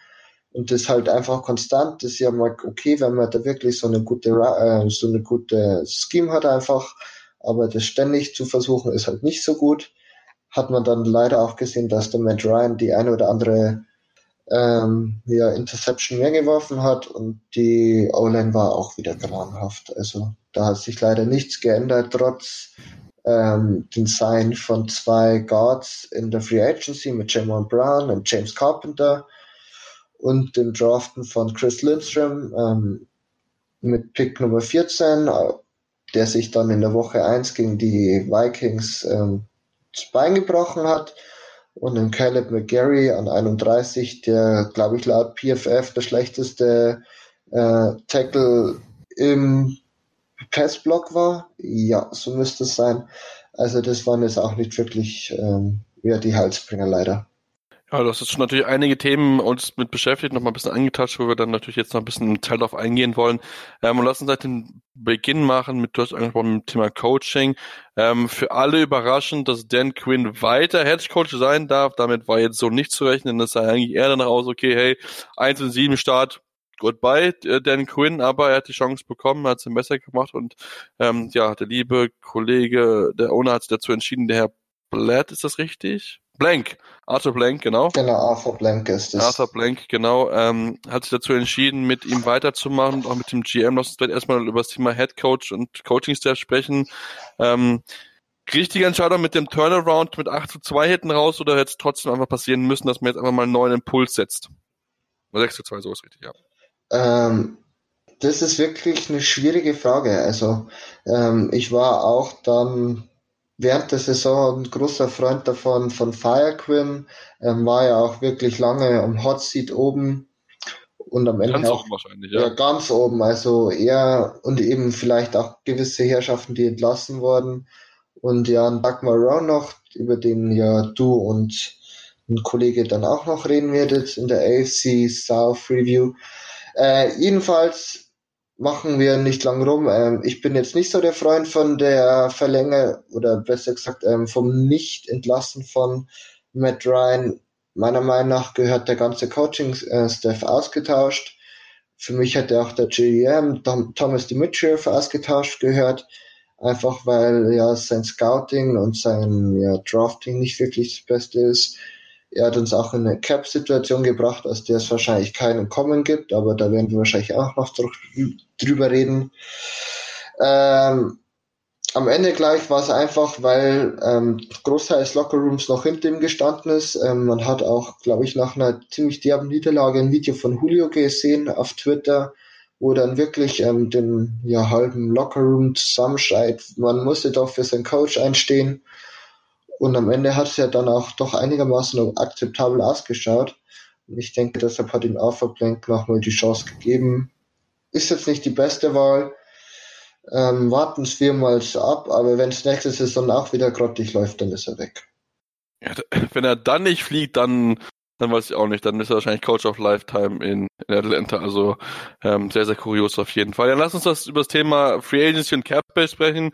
und das halt einfach konstant, das ist ja mal okay, wenn man da wirklich so eine gute, äh, so eine gute Scheme hat einfach, aber das ständig zu versuchen ist halt nicht so gut. Hat man dann leider auch gesehen, dass der Matt Ryan die eine oder andere ähm, ja, Interception mehr geworfen hat und die O-Line war auch wieder grauenhaft. Also da hat sich leider nichts geändert, trotz ähm, den Sign von zwei Guards in der Free Agency mit Jamon Brown und James Carpenter und dem Draften von Chris Lindstrom ähm, mit Pick Nummer 14, äh, der sich dann in der Woche 1 gegen die Vikings ähm, das Bein gebrochen hat. Und den Caleb McGarry an 31, der, glaube ich, laut PFF der schlechteste äh, Tackle im Passblock war. Ja, so müsste es sein. Also das waren jetzt auch nicht wirklich ähm, ja, die Halsbringer leider. Ja, du hast jetzt schon natürlich einige Themen uns mit beschäftigt, noch mal ein bisschen angetatscht, wo wir dann natürlich jetzt noch ein bisschen im Teil darauf eingehen wollen. Ähm, und lass uns seit den Beginn machen mit, du hast angesprochen, mit dem Thema Coaching. Ähm, für alle überraschend, dass Dan Quinn weiter Head Coach sein darf. Damit war jetzt so nicht zu rechnen. Das sah eigentlich eher danach aus, okay, hey, 1 und 7 Start, goodbye, äh, Dan Quinn, aber er hat die Chance bekommen, hat es besser gemacht und ähm, ja, der liebe Kollege, der Owner hat sich dazu entschieden, der Herr Blatt, ist das richtig? Blank, Arthur Blank, genau. Genau, Arthur Blank ist es. Arthur Blank, genau, ähm, hat sich dazu entschieden, mit ihm weiterzumachen, auch mit dem GM. Lass uns vielleicht erstmal über das Thema Head Coach und Coaching Staff sprechen. Ähm, richtige Entscheidung mit dem Turnaround mit 8 zu 2 hinten raus oder hätte es trotzdem einfach passieren müssen, dass man jetzt einfach mal einen neuen Impuls setzt? 6 zu 2, so ist richtig, ja. Ähm, das ist wirklich eine schwierige Frage. Also ähm, ich war auch dann während der Saison ein großer Freund davon von Firequim, ähm, war ja auch wirklich lange am Hot Seat oben und am Ende ganz auch oben wahrscheinlich, ja. ja. ganz oben, also er und eben vielleicht auch gewisse Herrschaften, die entlassen wurden und ja, ein Dagmar Rowe noch, über den ja du und ein Kollege dann auch noch reden werdet in der AFC South Review. Äh, jedenfalls machen wir nicht lang rum. Ähm, ich bin jetzt nicht so der Freund von der Verlänge oder besser gesagt ähm, vom Nicht-Entlassen von Matt Ryan. Meiner Meinung nach gehört der ganze Coaching-Staff ausgetauscht. Für mich hätte auch der GM Tom, Thomas Dimitriev ausgetauscht gehört. Einfach weil ja sein Scouting und sein ja, Drafting nicht wirklich das Beste ist. Er hat uns auch in eine Cap-Situation gebracht, aus der es wahrscheinlich keinen Kommen gibt, aber da werden wir wahrscheinlich auch noch drüber reden. Ähm, am Ende gleich war es einfach, weil ähm, Großteil des Lockerrooms noch hinter ihm gestanden ist. Ähm, man hat auch, glaube ich, nach einer ziemlich derben Niederlage ein Video von Julio gesehen auf Twitter, wo dann wirklich ähm, den ja, halben Lockerroom zusammenschreit. Man musste doch für seinen Coach einstehen. Und am Ende hat es ja dann auch doch einigermaßen akzeptabel ausgeschaut. Und ich denke, deshalb hat ihm Alpha Blank nochmal die Chance gegeben. Ist jetzt nicht die beste Wahl. Ähm, warten es viermal ab, aber wenn es nächste Saison auch wieder grottig läuft, dann ist er weg. Ja, wenn er dann nicht fliegt, dann, dann weiß ich auch nicht. Dann ist er wahrscheinlich Coach of Lifetime in, in Atlanta. Also ähm, sehr, sehr kurios auf jeden Fall. Ja, lass uns das über das Thema Free Agency und Cap sprechen.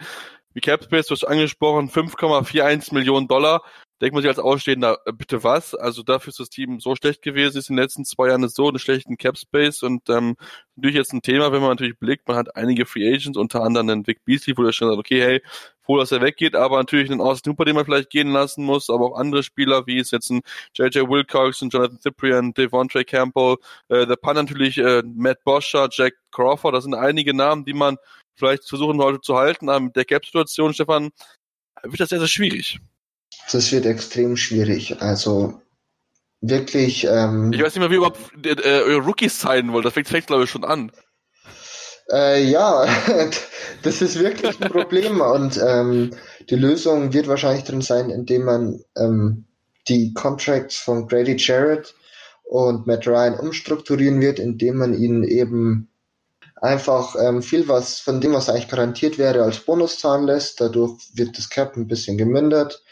Wie Cap Space, du hast angesprochen, 5,41 Millionen Dollar denkt man sich als Ausstehender, äh, bitte was? Also dafür ist das Team so schlecht gewesen, ist in den letzten zwei Jahren so einen schlechten Cap Space und ähm, natürlich jetzt ein Thema, wenn man natürlich blickt, man hat einige Free Agents, unter anderem einen Vic Beasley, wo der schon sagt, okay, hey, froh, dass er weggeht, aber natürlich einen Austin Hooper, den man vielleicht gehen lassen muss, aber auch andere Spieler, wie es jetzt ein JJ Wilcox und Jonathan Cyprian, Devontre Campbell, äh, der Pan natürlich, äh, Matt Boscher, Jack Crawford, das sind einige Namen, die man vielleicht versuchen sollte zu halten, aber mit der Cap-Situation, Stefan, wird das sehr, sehr schwierig. Das wird extrem schwierig. Also wirklich. Ähm, ich weiß nicht mehr, wie ihr überhaupt äh, eure Rookies sein wollt. Das fängt, fängt glaube ich, schon an. Äh, ja, <laughs> das ist wirklich ein Problem <laughs> und ähm, die Lösung wird wahrscheinlich drin sein, indem man ähm, die Contracts von Grady Jarrett und Matt Ryan umstrukturieren wird, indem man ihnen eben einfach ähm, viel was von dem, was eigentlich garantiert wäre, als Bonus zahlen lässt. Dadurch wird das Cap ein bisschen gemindert.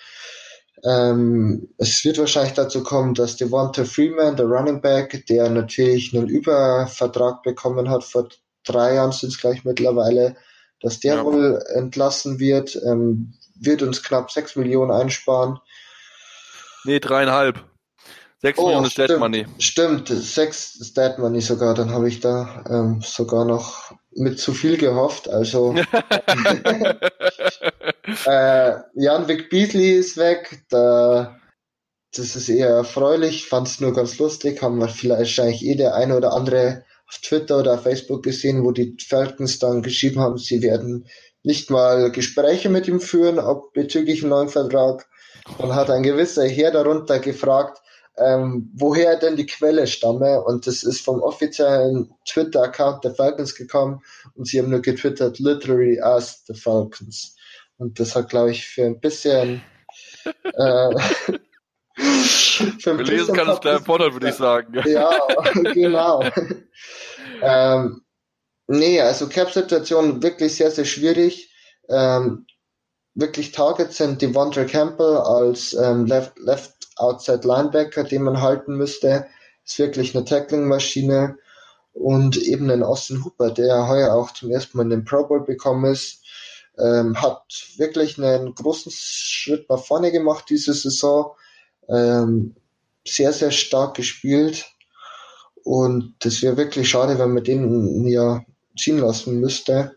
Ähm, es wird wahrscheinlich dazu kommen, dass Devonta Freeman, der Running Back, der natürlich einen Übervertrag bekommen hat, vor drei Jahren sind es gleich mittlerweile, dass der ja. wohl entlassen wird, ähm, wird uns knapp sechs Millionen einsparen. Nee, dreieinhalb. Sechs oh, Millionen stimmt, Stat Money. Stimmt, sechs Stat Money sogar. Dann habe ich da ähm, sogar noch mit zu viel gehofft. Also <laughs> <laughs> äh, Jan Vic Beasley ist weg. Da, das ist eher erfreulich. Fand es nur ganz lustig. Haben wir vielleicht wahrscheinlich eh der eine oder andere auf Twitter oder auf Facebook gesehen, wo die Falcons dann geschrieben haben, sie werden nicht mal Gespräche mit ihm führen, ob bezüglich einem neuen Vertrag. Dann hat ein gewisser Herr darunter gefragt, ähm, woher denn die Quelle stamme. Und das ist vom offiziellen Twitter-Account der Falcons gekommen und sie haben nur getwittert, literally as the Falcons. Und das hat, glaube ich, für ein bisschen <laughs> äh, für ein Gelesen kann es kleiner Vorteil, würde ich sagen. <laughs> Ja, genau. <laughs> ähm, nee, also Cap-Situation wirklich sehr, sehr schwierig. Ähm, wirklich Targets sind Devonta Campbell als ähm, Left, Left Outside Linebacker, den man halten müsste. Ist wirklich eine Tackling-Maschine. Und eben ein Austin Hooper, der heuer auch zum ersten Mal in den Pro Bowl bekommen ist, ähm, hat wirklich einen großen Schritt nach vorne gemacht diese Saison. Ähm, sehr, sehr stark gespielt. Und das wäre wirklich schade, wenn man den ja ziehen lassen müsste.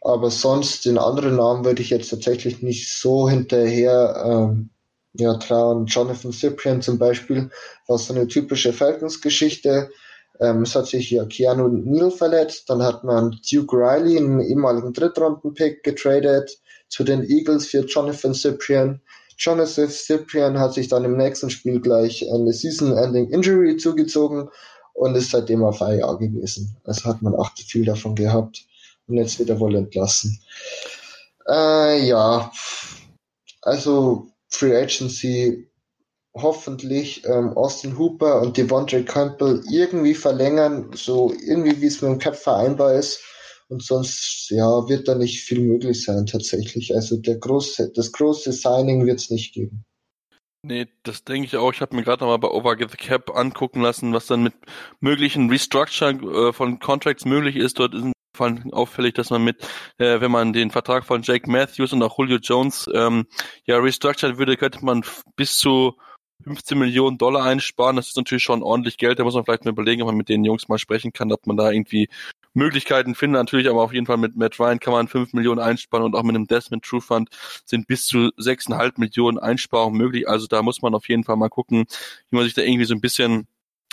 Aber sonst den anderen Namen würde ich jetzt tatsächlich nicht so hinterher ähm, ja, trauen. Jonathan Cyprian zum Beispiel war so eine typische Falcons-Geschichte. Ähm, es hat sich hier Keanu Neal verletzt. Dann hat man Duke Riley, einen ehemaligen Drittrunden-Pick, getradet zu den Eagles für Jonathan Cyprian. Jonathan Cyprian hat sich dann im nächsten Spiel gleich eine Season-Ending Injury zugezogen und ist seitdem auf IR gewesen. Also hat man auch viel davon gehabt und jetzt wieder wohl entlassen. Äh, ja, also Free Agency hoffentlich ähm, Austin Hooper und Devontae Campbell irgendwie verlängern, so irgendwie wie es mit dem Cap vereinbar ist. Und sonst, ja, wird da nicht viel möglich sein tatsächlich. Also der große, das große Signing wird es nicht geben. Nee, das denke ich auch. Ich habe mir gerade nochmal bei Over the Cap angucken lassen, was dann mit möglichen Restructure äh, von Contracts möglich ist. Dort ist vor allem auffällig, dass man mit, äh, wenn man den Vertrag von Jake Matthews und auch Julio Jones ähm, ja restructured würde, könnte man bis zu 15 Millionen Dollar einsparen. Das ist natürlich schon ordentlich Geld. Da muss man vielleicht mal überlegen, ob man mit den Jungs mal sprechen kann, ob man da irgendwie Möglichkeiten findet. Natürlich, aber auf jeden Fall mit Matt Ryan kann man 5 Millionen einsparen und auch mit einem Desmond True Fund sind bis zu 6,5 Millionen Einsparungen möglich. Also da muss man auf jeden Fall mal gucken, wie man sich da irgendwie so ein bisschen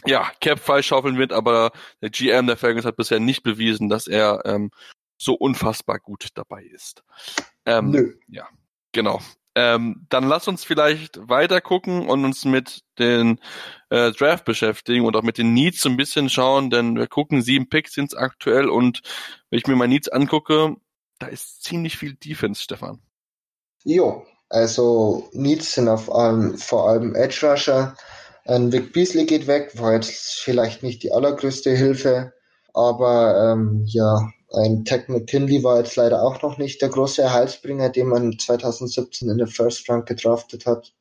ja, Cap freischaufeln wird, aber der GM der Falcons hat bisher nicht bewiesen, dass er ähm, so unfassbar gut dabei ist. Ähm, Nö. Ja, genau. Ähm, dann lass uns vielleicht weiter gucken und uns mit den äh, Draft beschäftigen und auch mit den Needs so ein bisschen schauen, denn wir gucken, sieben Picks sind aktuell und wenn ich mir meine Needs angucke, da ist ziemlich viel Defense, Stefan. Jo, Also Needs sind auf allem, vor allem Edge Rusher. Ein Vic Beasley geht weg, war jetzt vielleicht nicht die allergrößte Hilfe, aber ähm, ja, ein Tech McKinley war jetzt leider auch noch nicht der große Erhaltsbringer, den man 2017 in der First Round gedraftet hat,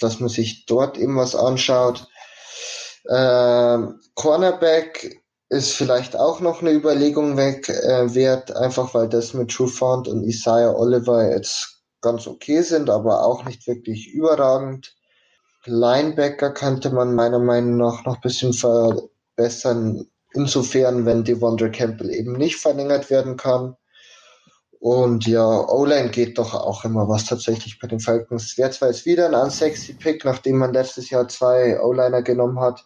dass man sich dort eben was anschaut. Ähm, Cornerback ist vielleicht auch noch eine Überlegung weg äh, wert, einfach weil das mit Trufant und Isaiah Oliver jetzt ganz okay sind, aber auch nicht wirklich überragend. Linebacker könnte man meiner Meinung nach noch ein bisschen verbessern, insofern, wenn Devondre Campbell eben nicht verlängert werden kann. Und ja, O-Line geht doch auch immer was tatsächlich bei den Falcons. Wäre zwar jetzt wieder ein unsexy Pick, nachdem man letztes Jahr zwei O-Liner genommen hat,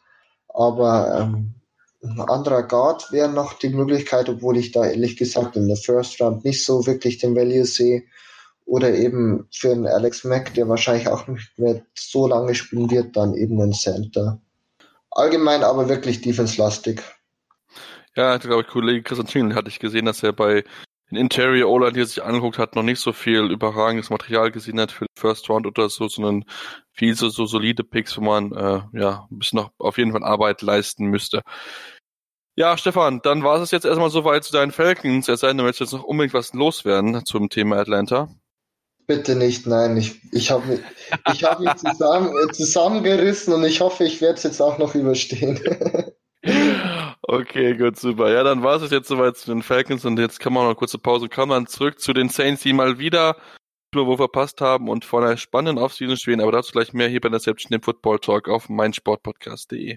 aber ähm, ein anderer Guard wäre noch die Möglichkeit, obwohl ich da ehrlich gesagt in der First Round nicht so wirklich den Value sehe. Oder eben für einen Alex Mack, der wahrscheinlich auch nicht mehr so lange spielen wird, dann eben ein Center. Allgemein aber wirklich defense-lastig. Ja, ich glaube, Kollege Christian Tingle hatte ich gesehen, dass er bei den Interior O-Line, die er sich angeguckt hat, noch nicht so viel überragendes Material gesehen hat für den First Round oder so, sondern viel so, so solide Picks, wo man äh, ja ein bisschen noch auf jeden Fall Arbeit leisten müsste. Ja, Stefan, dann war es jetzt erstmal soweit zu deinen Falcons. Es sei denn, du möchtest jetzt noch unbedingt was loswerden zum Thema Atlanta. Bitte nicht, nein. Ich, ich habe ich hab mich zusammen, zusammengerissen und ich hoffe, ich werde es jetzt auch noch überstehen. <laughs> okay, gut, super. Ja, dann war es jetzt soweit zu den Falcons und jetzt kann man noch eine kurze Pause kommen. Dann zurück zu den Saints, die mal wieder wo verpasst haben und vor einer spannenden Offseason stehen, aber dazu gleich mehr hier bei der Selbst dem Football Talk auf meinsportpodcast.de.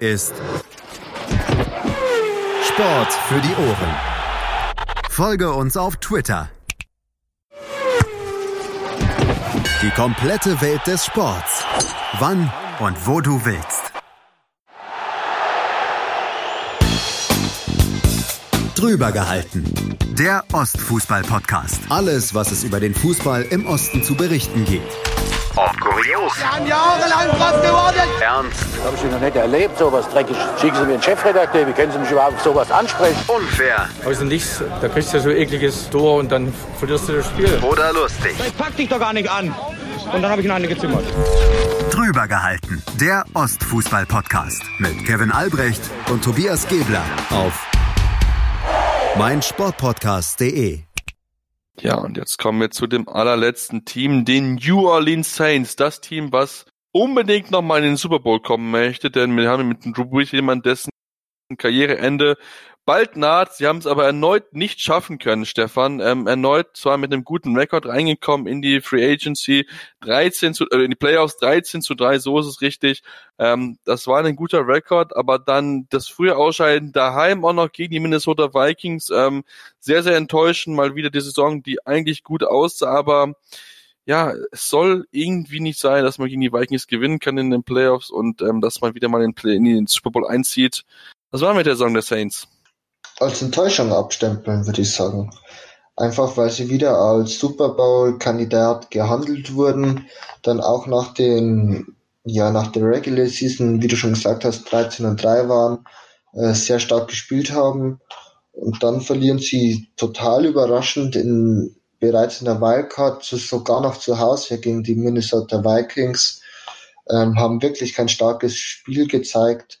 ist Sport für die Ohren. Folge uns auf Twitter. Die komplette Welt des Sports. Wann und wo du willst. Drüber gehalten. Der Ostfußball-Podcast. Alles, was es über den Fußball im Osten zu berichten gibt. Kurios. Wir haben jahrelang drauf gewartet. Ernst. Habe ich noch nicht erlebt, sowas dreckig. Schicken Sie mir einen Chefredakteur, wie können Sie mich überhaupt auf sowas ansprechen? Unfair. Aus dem Nichts, da kriegst du so ekliges Tor und dann verlierst du das Spiel. Oder lustig. Ich pack dich doch gar nicht an. Und dann habe ich ihn eine gezimmert. Drüber gehalten. Der Ostfußball-Podcast mit Kevin Albrecht und Tobias Gebler auf meinsportpodcast.de. Ja, und jetzt kommen wir zu dem allerletzten Team, den New Orleans Saints. Das Team, was unbedingt nochmal in den Super Bowl kommen möchte, denn wir haben mit Drew Brees jemand, dessen Karriereende bald naht. Sie haben es aber erneut nicht schaffen können, Stefan. Ähm, erneut zwar mit einem guten Rekord reingekommen in die Free Agency, 13 zu, äh, in die Playoffs 13 zu 3, so ist es richtig. Ähm, das war ein guter Rekord, aber dann das frühe Ausscheiden daheim auch noch gegen die Minnesota Vikings, ähm, sehr, sehr enttäuschend. Mal wieder die Saison, die eigentlich gut aussah, aber ja, es soll irgendwie nicht sein, dass man gegen die Vikings gewinnen kann in den Playoffs und ähm, dass man wieder mal in, in den Super Bowl einzieht. Was war mit der Saison der Saints? Als Enttäuschung abstempeln, würde ich sagen. Einfach weil sie wieder als Super Bowl-Kandidat gehandelt wurden, dann auch nach den, ja, nach der Regular Season, wie du schon gesagt hast, 13 und 3 waren, äh, sehr stark gespielt haben. Und dann verlieren sie total überraschend in, bereits in der Wildcard, sogar noch zu Hause gegen die Minnesota Vikings, ähm, haben wirklich kein starkes Spiel gezeigt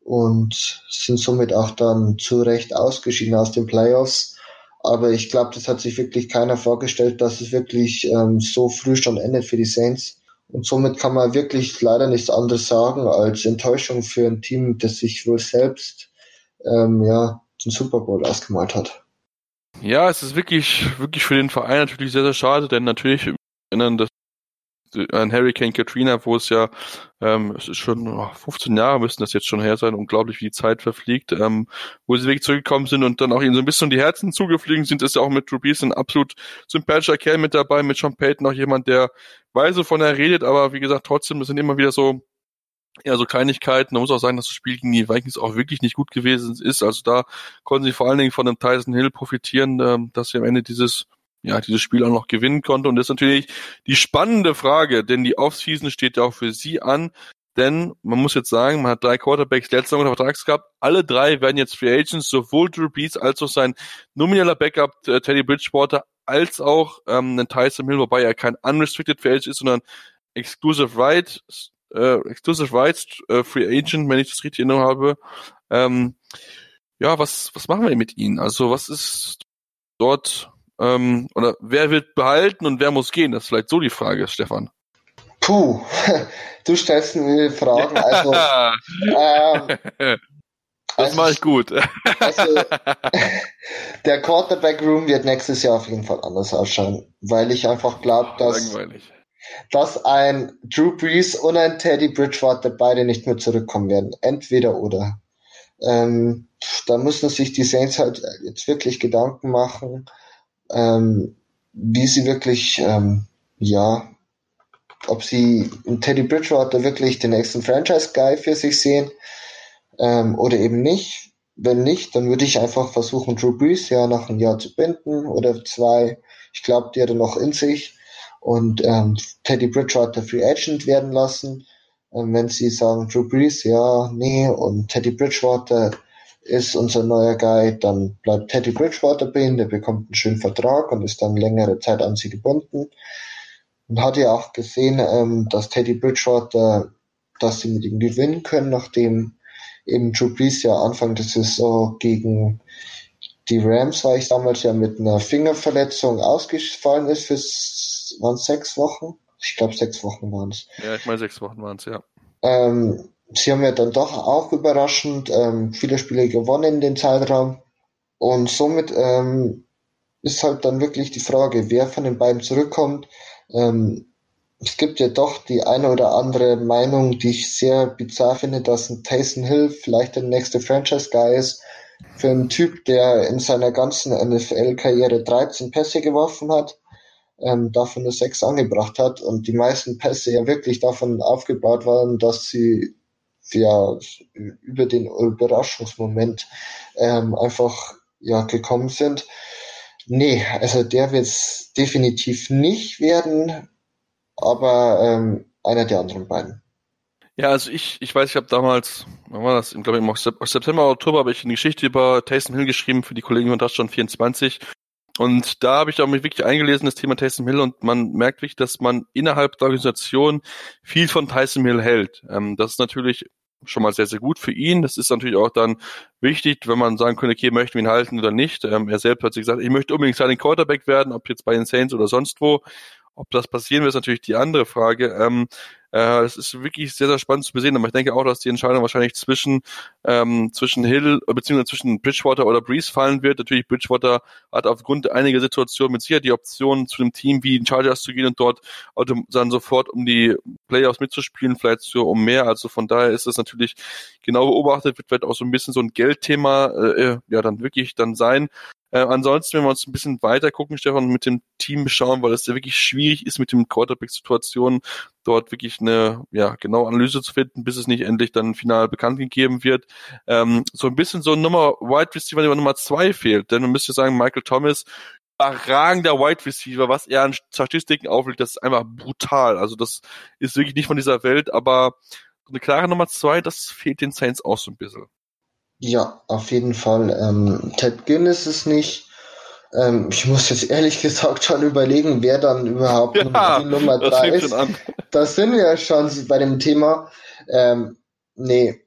und sind somit auch dann zu Recht ausgeschieden aus den Playoffs. Aber ich glaube, das hat sich wirklich keiner vorgestellt, dass es wirklich ähm, so früh schon endet für die Saints. Und somit kann man wirklich leider nichts anderes sagen als Enttäuschung für ein Team, das sich wohl selbst ähm, ja, den Super Bowl ausgemalt hat. Ja, es ist wirklich, wirklich für den Verein natürlich sehr, sehr schade, denn natürlich erinnern, dass an Hurricane Katrina, wo es ja, ähm, es ist schon oh, 15 Jahre müssten das jetzt schon her sein, unglaublich wie die Zeit verfliegt, ähm, wo sie wirklich zurückgekommen sind und dann auch ihnen so ein bisschen die Herzen zugeflogen sind, ist ja auch mit Drew ein absolut sympathischer Kerl mit dabei, mit Sean Payton auch jemand, der weiß, wovon er redet, aber wie gesagt, trotzdem, es sind immer wieder so, ja, so Kleinigkeiten. Man muss auch sagen, dass das Spiel gegen die Vikings auch wirklich nicht gut gewesen ist. Also da konnten sie vor allen Dingen von dem Tyson Hill profitieren, ähm, dass sie am Ende dieses ja, dieses Spiel auch noch gewinnen konnte. Und das ist natürlich die spannende Frage, denn die Offseason steht ja auch für sie an. Denn man muss jetzt sagen, man hat drei Quarterbacks letztes Jahr unter Vertrags gehabt. Alle drei werden jetzt Free Agents, sowohl Drew Brees als auch sein nomineller Backup äh, Teddy Bridgewater als auch ähm, ein Tyson Hill, wobei er kein unrestricted Free Agent ist, sondern Exclusive Right, äh, Exclusive Rights äh, Free Agent, wenn ich das richtig in habe. Ähm, ja, was was machen wir mit ihnen? Also was ist dort ähm, oder wer wird behalten und wer muss gehen? Das ist vielleicht so die Frage, Stefan. Puh, <laughs> du stellst mir Fragen. Also, ähm, <laughs> das also, mache ich gut. Also, <laughs> der Quarterback Room wird nächstes Jahr auf jeden Fall anders ausschauen, weil ich einfach glaube, dass, dass ein Drew Brees und ein Teddy Bridgewater beide nicht mehr zurückkommen werden. Entweder oder. Ähm, da müssen sich die Saints halt jetzt wirklich Gedanken machen, ähm, wie sie wirklich, ähm, ja, ob sie Teddy Bridgewater wirklich den nächsten Franchise-Guy für sich sehen ähm, oder eben nicht. Wenn nicht, dann würde ich einfach versuchen, Drew Brees ja nach einem Jahr zu binden oder zwei. Ich glaube, die hat er noch in sich. Und ähm, Teddy Bridgewater Free Agent werden lassen. Ähm, wenn sie sagen, Drew Brees, ja, nee, und Teddy Bridgewater ist unser neuer Guy, dann bleibt Teddy Bridgewater bei ihm, der bekommt einen schönen Vertrag und ist dann längere Zeit an sie gebunden. Und hat ja auch gesehen, ähm, dass Teddy Bridgewater, dass sie mit ihm gewinnen können, nachdem eben Drew Brees ja Anfang der Saison gegen die Rams war ich damals ja mit einer Fingerverletzung ausgefallen ist für waren sechs Wochen. Ich glaube sechs Wochen waren es. Ja, ich meine sechs Wochen waren es, ja. Ähm, sie haben ja dann doch auch überraschend ähm, viele Spiele gewonnen in den Zeitraum. Und somit ähm, ist halt dann wirklich die Frage, wer von den beiden zurückkommt. Ähm, es gibt ja doch die eine oder andere Meinung, die ich sehr bizarr finde, dass ein Taysom Hill vielleicht der nächste Franchise-Guy ist. Für einen Typ, der in seiner ganzen NFL-Karriere 13 Pässe geworfen hat, ähm, davon nur sechs angebracht hat und die meisten Pässe ja wirklich davon aufgebaut waren, dass sie ja über den Überraschungsmoment ähm, einfach ja gekommen sind. Nee, also der wird es definitiv nicht werden, aber ähm, einer der anderen beiden. Ja, also ich, ich weiß, ich habe damals, wann war das? Ich glaube im September, Oktober habe ich eine Geschichte über Taysom Hill geschrieben für die Kollegen von Touchdown 24 und da habe ich auch mich wirklich eingelesen, das Thema Tyson Hill, und man merkt wirklich, dass man innerhalb der Organisation viel von Tyson Hill hält. Ähm, das ist natürlich schon mal sehr, sehr gut für ihn. Das ist natürlich auch dann wichtig, wenn man sagen könnte, okay, möchten wir ihn halten oder nicht. Ähm, er selbst hat sich gesagt, ich möchte unbedingt seinen Quarterback werden, ob jetzt bei den Saints oder sonst wo. Ob das passieren wird, ist natürlich die andere Frage. Ähm, äh, es ist wirklich sehr, sehr spannend zu besehen, aber ich denke auch, dass die Entscheidung wahrscheinlich zwischen, ähm, zwischen Hill, äh, beziehungsweise zwischen Bridgewater oder Breeze fallen wird. Natürlich, Bridgewater hat aufgrund einiger Situationen mit sicher die Option, zu einem Team wie den Chargers zu gehen und dort dann sofort um die Playoffs mitzuspielen, vielleicht so um mehr. Also von daher ist es natürlich genau beobachtet, wird, wird auch so ein bisschen so ein Geldthema, äh, äh ja, dann wirklich dann sein. Äh, ansonsten, wenn wir uns ein bisschen weiter gucken, Stefan, mit dem Team schauen, weil es ja wirklich schwierig ist mit dem Quarterback-Situationen, dort wirklich eine ja genaue Analyse zu finden, bis es nicht endlich dann final bekannt gegeben wird. Ähm, so ein bisschen so Nummer Wide Receiver Nummer zwei fehlt, denn man müsste sagen, Michael Thomas überragender Wide Receiver, was er an Statistiken auflegt, das ist einfach brutal. Also das ist wirklich nicht von dieser Welt, aber eine klare Nummer zwei, das fehlt den Saints auch so ein bisschen. Ja, auf jeden Fall. Ähm, Ted Ginn ist es nicht. Ähm, ich muss jetzt ehrlich <laughs> gesagt schon überlegen, wer dann überhaupt ja, die Nummer drei ist. Da sind wir ja schon bei dem Thema. Ähm, nee,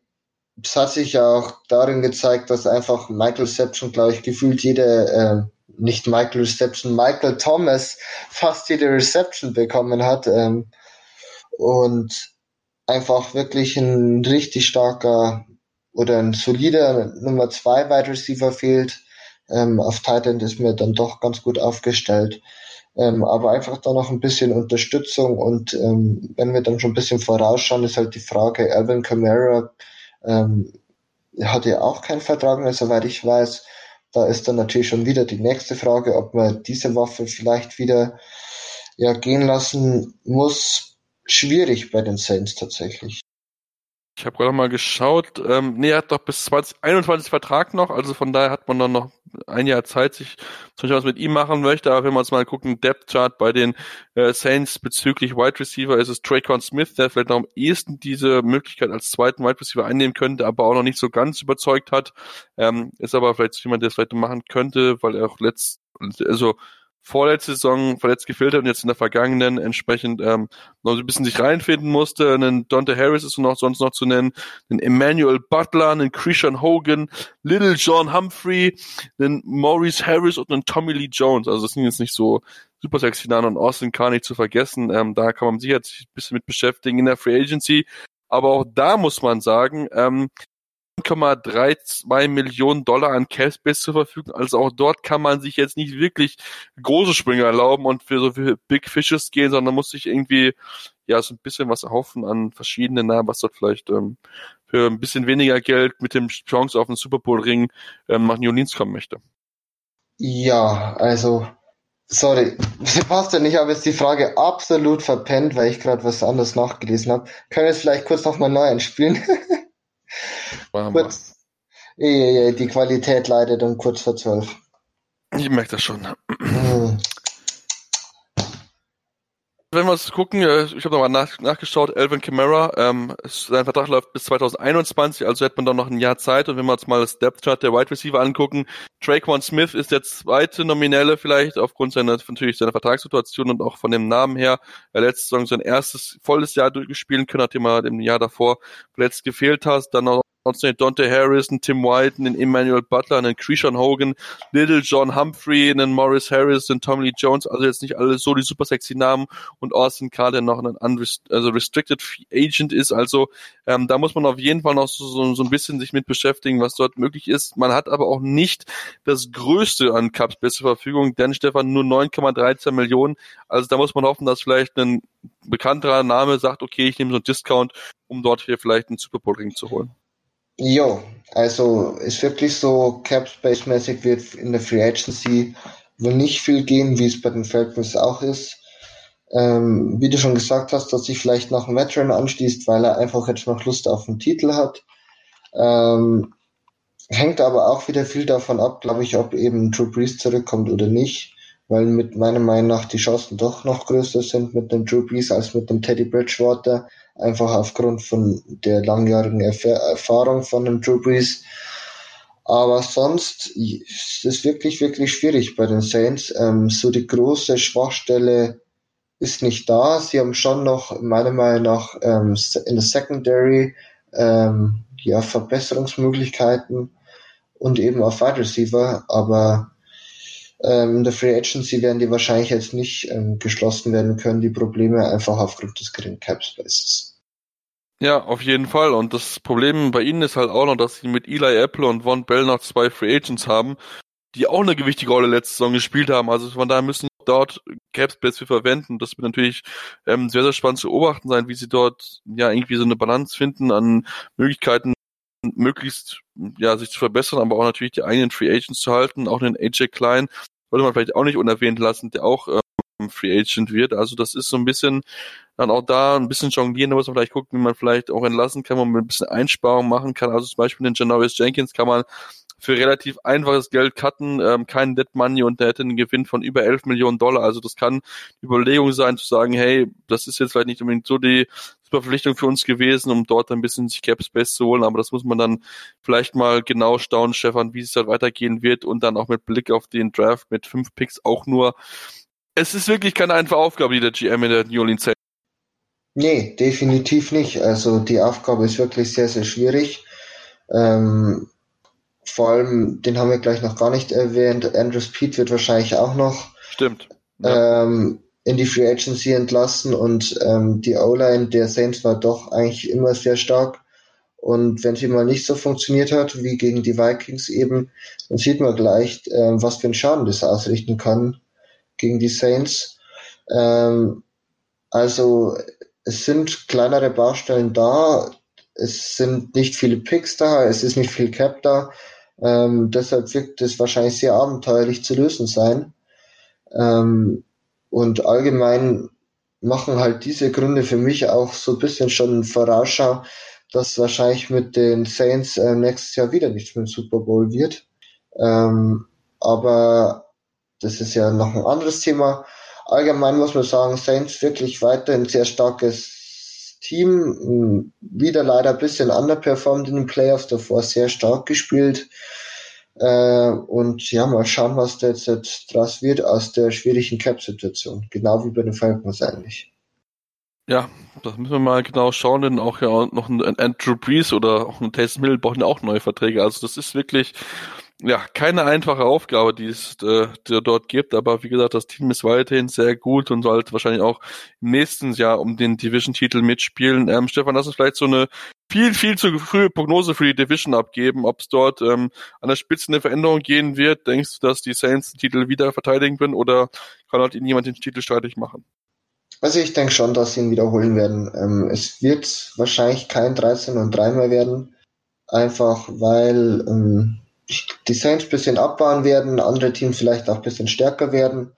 es hat sich ja auch darin gezeigt, dass einfach Michael Seption, glaube ich, gefühlt jede, äh, nicht Michael Reception, Michael Thomas fast jede Reception bekommen hat. Ähm, und einfach wirklich ein richtig starker oder ein solider Nummer zwei Wide Receiver fehlt. Ähm, auf Tight End ist mir dann doch ganz gut aufgestellt. Ähm, aber einfach da noch ein bisschen Unterstützung und ähm, wenn wir dann schon ein bisschen vorausschauen, ist halt die Frage, Alvin Kamara ähm, hat ja auch keinen Vertrag mehr, soweit ich weiß. Da ist dann natürlich schon wieder die nächste Frage, ob man diese Waffe vielleicht wieder ja, gehen lassen muss. Schwierig bei den Saints tatsächlich. Ich habe gerade mal geschaut. Ähm, nee, er hat doch bis 2021 Vertrag noch, also von daher hat man dann noch ein Jahr Zeit, sich zu schauen, was mit ihm machen möchte. Aber wenn wir uns mal gucken, Depth Chart bei den äh, Saints bezüglich Wide Receiver ist es Traycon Smith, der vielleicht noch am ehesten diese Möglichkeit als zweiten Wide Receiver einnehmen könnte, aber auch noch nicht so ganz überzeugt hat. Ähm, ist aber vielleicht jemand, der es vielleicht machen könnte, weil er auch letzt, also vorletzte Saison verletzt gefehlt hat und jetzt in der vergangenen entsprechend ähm, noch ein bisschen sich reinfinden musste. Einen Dante Harris ist noch sonst noch zu nennen, einen Emmanuel Butler, einen Christian Hogan, Little John Humphrey, einen Maurice Harris und einen Tommy Lee Jones. Also das sind jetzt nicht so super sexy Namen und Austin Carr nicht zu vergessen. Ähm, da kann man sich jetzt ein bisschen mit beschäftigen in der Free Agency. Aber auch da muss man sagen, ähm, 1,32 Millionen Dollar an Cashbase zur Verfügung. Also auch dort kann man sich jetzt nicht wirklich große Sprünge erlauben und für so viele Big Fishes gehen, sondern muss sich irgendwie ja so ein bisschen was erhoffen an verschiedenen Namen, was dort vielleicht ähm, für ein bisschen weniger Geld mit dem Chance auf den Super Bowl Ring ähm, nach New Orleans kommen möchte. Ja, also sorry, <laughs> Sebastian, ich habe jetzt die Frage absolut verpennt, weil ich gerade was anderes nachgelesen habe. Können wir es vielleicht kurz nochmal neu einspielen? <laughs> kurz, die Qualität leidet um kurz vor zwölf. Ich merke das schon. Mhm. Wenn wir uns gucken, äh, ich habe nochmal nach, nachgeschaut, Elvin Kamara, ähm, sein Vertrag läuft bis 2021, also hätte man dann noch ein Jahr Zeit. Und wenn wir uns mal das Depth Chart der Wide Receiver angucken, Traquan Smith ist der zweite Nominelle vielleicht aufgrund seiner natürlich seiner Vertragssituation und auch von dem Namen her. Er letzte Saison sein erstes volles Jahr durchgespielt können, nachdem er im Jahr davor verletzt gefehlt hat. Dann auch Ansonsten Dante Harris, Tim White, einen Emmanuel Butler, einen Krishan Hogan, Little John Humphrey, einen Morris Harris, einen Tommy Lee Jones, also jetzt nicht alle so die super sexy Namen und Austin Carr, der noch ein also Restricted Agent ist, also ähm, da muss man auf jeden Fall noch so, so, so ein bisschen sich mit beschäftigen, was dort möglich ist. Man hat aber auch nicht das Größte an Cups zur Verfügung, denn Stefan nur 9,13 Millionen, also da muss man hoffen, dass vielleicht ein bekannterer Name sagt, okay, ich nehme so einen Discount, um dort hier vielleicht einen Super Bowl Ring zu holen. Jo, also ist wirklich so, Cap Space mäßig wird in der Free Agency wohl nicht viel gehen, wie es bei den Falcons auch ist. Ähm, wie du schon gesagt hast, dass sich vielleicht noch ein Veteran anschließt, weil er einfach jetzt noch Lust auf den Titel hat. Ähm, hängt aber auch wieder viel davon ab, glaube ich, ob eben Drew Brees zurückkommt oder nicht, weil mit meiner Meinung nach die Chancen doch noch größer sind mit dem Drew Brees als mit dem Teddy Bridgewater einfach aufgrund von der langjährigen Erfahrung von dem Drew Brees. Aber sonst ist es wirklich, wirklich schwierig bei den Saints. Ähm, so die große Schwachstelle ist nicht da. Sie haben schon noch, meiner Meinung nach, ähm, in der Secondary ähm, ja, Verbesserungsmöglichkeiten und eben auf Wide Receiver, aber ähm, in der Free Agency werden die wahrscheinlich jetzt nicht ähm, geschlossen werden können, die Probleme einfach aufgrund des geringen Cap Spaces. Ja, auf jeden Fall. Und das Problem bei ihnen ist halt auch noch, dass sie mit Eli Apple und Von Bell noch zwei Free Agents haben, die auch eine gewichtige Rolle letzte Saison gespielt haben. Also von daher müssen dort Capspace für verwenden. Das wird natürlich ähm, sehr, sehr spannend zu beobachten sein, wie sie dort ja irgendwie so eine Balance finden an Möglichkeiten, möglichst ja sich zu verbessern, aber auch natürlich die eigenen Free Agents zu halten. Auch den AJ Klein sollte man vielleicht auch nicht unerwähnt lassen, der auch ähm, Free Agent wird. Also das ist so ein bisschen dann auch da ein bisschen jonglieren, da muss man vielleicht gucken, wie man vielleicht auch entlassen kann, wo man ein bisschen Einsparungen machen kann. Also zum Beispiel den Janoris Jenkins kann man für relativ einfaches Geld cutten, ähm, kein Dead Money und der hätte einen Gewinn von über 11 Millionen Dollar. Also das kann Überlegung sein zu sagen, hey, das ist jetzt vielleicht nicht unbedingt so die super Verpflichtung für uns gewesen, um dort ein bisschen sich Cap Space zu holen, aber das muss man dann vielleicht mal genau staunen, Stefan, wie es da weitergehen wird und dann auch mit Blick auf den Draft mit fünf Picks auch nur. Es ist wirklich keine einfache Aufgabe, die der GM in der New Orleans Nee, definitiv nicht. Also die Aufgabe ist wirklich sehr, sehr schwierig. Ähm, vor allem, den haben wir gleich noch gar nicht erwähnt, Andrew Speed wird wahrscheinlich auch noch Stimmt. Ja. Ähm, in die Free Agency entlassen und ähm, die O-Line der Saints war doch eigentlich immer sehr stark. Und wenn sie mal nicht so funktioniert hat, wie gegen die Vikings eben, dann sieht man gleich, äh, was für einen Schaden das ausrichten kann gegen die Saints. Ähm, also es sind kleinere Baustellen da, es sind nicht viele Picks da, es ist nicht viel Cap da. Ähm, deshalb wird es wahrscheinlich sehr abenteuerlich zu lösen sein. Ähm, und allgemein machen halt diese Gründe für mich auch so ein bisschen schon Vorausschau, dass wahrscheinlich mit den Saints äh, nächstes Jahr wieder nichts mit dem Super Bowl wird. Ähm, aber das ist ja noch ein anderes Thema. Allgemein muss man sagen, Saints wirklich weiter ein sehr starkes Team. Wieder leider ein bisschen underperformed in den Playoffs, davor sehr stark gespielt. Äh, und ja, mal schauen, was da jetzt, jetzt draus wird aus der schwierigen Cap-Situation. Genau wie bei den Falcons eigentlich. Ja, das müssen wir mal genau schauen, denn auch ja noch ein Andrew Brees oder auch ein Taysom Hill brauchen ja auch neue Verträge. Also das ist wirklich ja, keine einfache Aufgabe, die es äh, dort gibt, aber wie gesagt, das Team ist weiterhin sehr gut und sollte wahrscheinlich auch im nächsten Jahr um den Division-Titel mitspielen. Ähm, Stefan, lass uns vielleicht so eine viel, viel zu frühe Prognose für die Division abgeben, ob es dort ähm, an der Spitze eine Veränderung gehen wird. Denkst du, dass die Saints den Titel wieder verteidigen können oder kann halt ihnen jemand den Titel streitig machen? Also ich denke schon, dass sie ihn wiederholen werden. Ähm, es wird wahrscheinlich kein 13 und 3 mehr werden, einfach weil ähm, die Saints ein bisschen abbauen werden, andere Teams vielleicht auch ein bisschen stärker werden.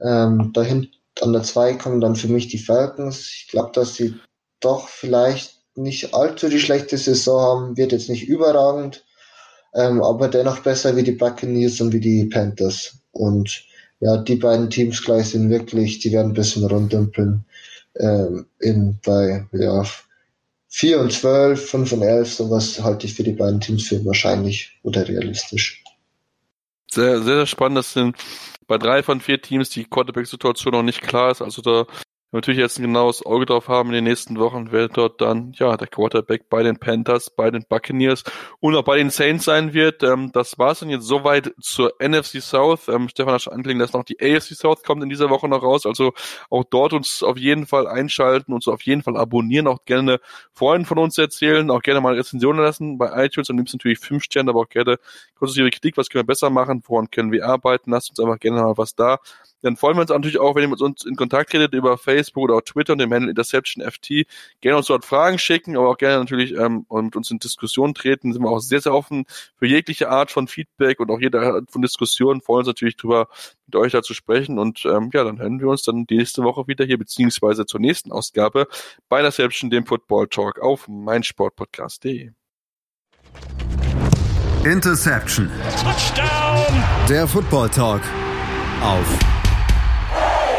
Ähm, dahin an der 2 kommen dann für mich die Falcons. Ich glaube, dass sie doch vielleicht nicht allzu die schlechte Saison haben, wird jetzt nicht überragend, ähm, aber dennoch besser wie die Buccaneers und wie die Panthers. Und ja, die beiden Teams gleich sind wirklich, die werden ein bisschen runddümpeln ähm, in, bei ja, 4 und 12, 5 und 11, sowas halte ich für die beiden Teams für wahrscheinlich oder realistisch. Sehr, sehr spannend. Das sind bei drei von vier Teams die Quarterback-Situation noch nicht klar ist. Also da natürlich jetzt ein genaues Auge drauf haben in den nächsten Wochen, wer dort dann ja der Quarterback bei den Panthers, bei den Buccaneers und auch bei den Saints sein wird. Ähm, das war's dann jetzt soweit zur NFC South. Ähm, Stefan hat schon angelegt, dass noch die AFC South kommt in dieser Woche noch raus. Also auch dort uns auf jeden Fall einschalten und so auf jeden Fall abonnieren. Auch gerne Freunden von uns erzählen, auch gerne mal Rezensionen lassen bei iTunes. Am liebsten natürlich fünf Sterne, aber auch gerne konstruktive Kritik. Was können wir besser machen? Woran können wir arbeiten? Lasst uns einfach gerne mal was da. Dann freuen wir uns natürlich auch, wenn ihr mit uns in Kontakt tretet über Facebook oder Twitter und dem Handle Interception FT. Gerne uns dort Fragen schicken, aber auch gerne natürlich ähm, mit uns in Diskussion treten. Sind wir auch sehr, sehr offen für jegliche Art von Feedback und auch jede Art von Diskussion. Freuen uns natürlich drüber, mit euch da zu sprechen. Und ähm, ja, dann hören wir uns dann nächste Woche wieder hier, beziehungsweise zur nächsten Ausgabe bei Interception, dem Football Talk auf meinsportpodcast.de. Interception. Touchdown. Der Football Talk auf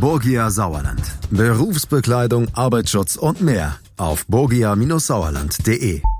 Borgia Sauerland. Berufsbekleidung, Arbeitsschutz und mehr auf borgia-sauerland.de.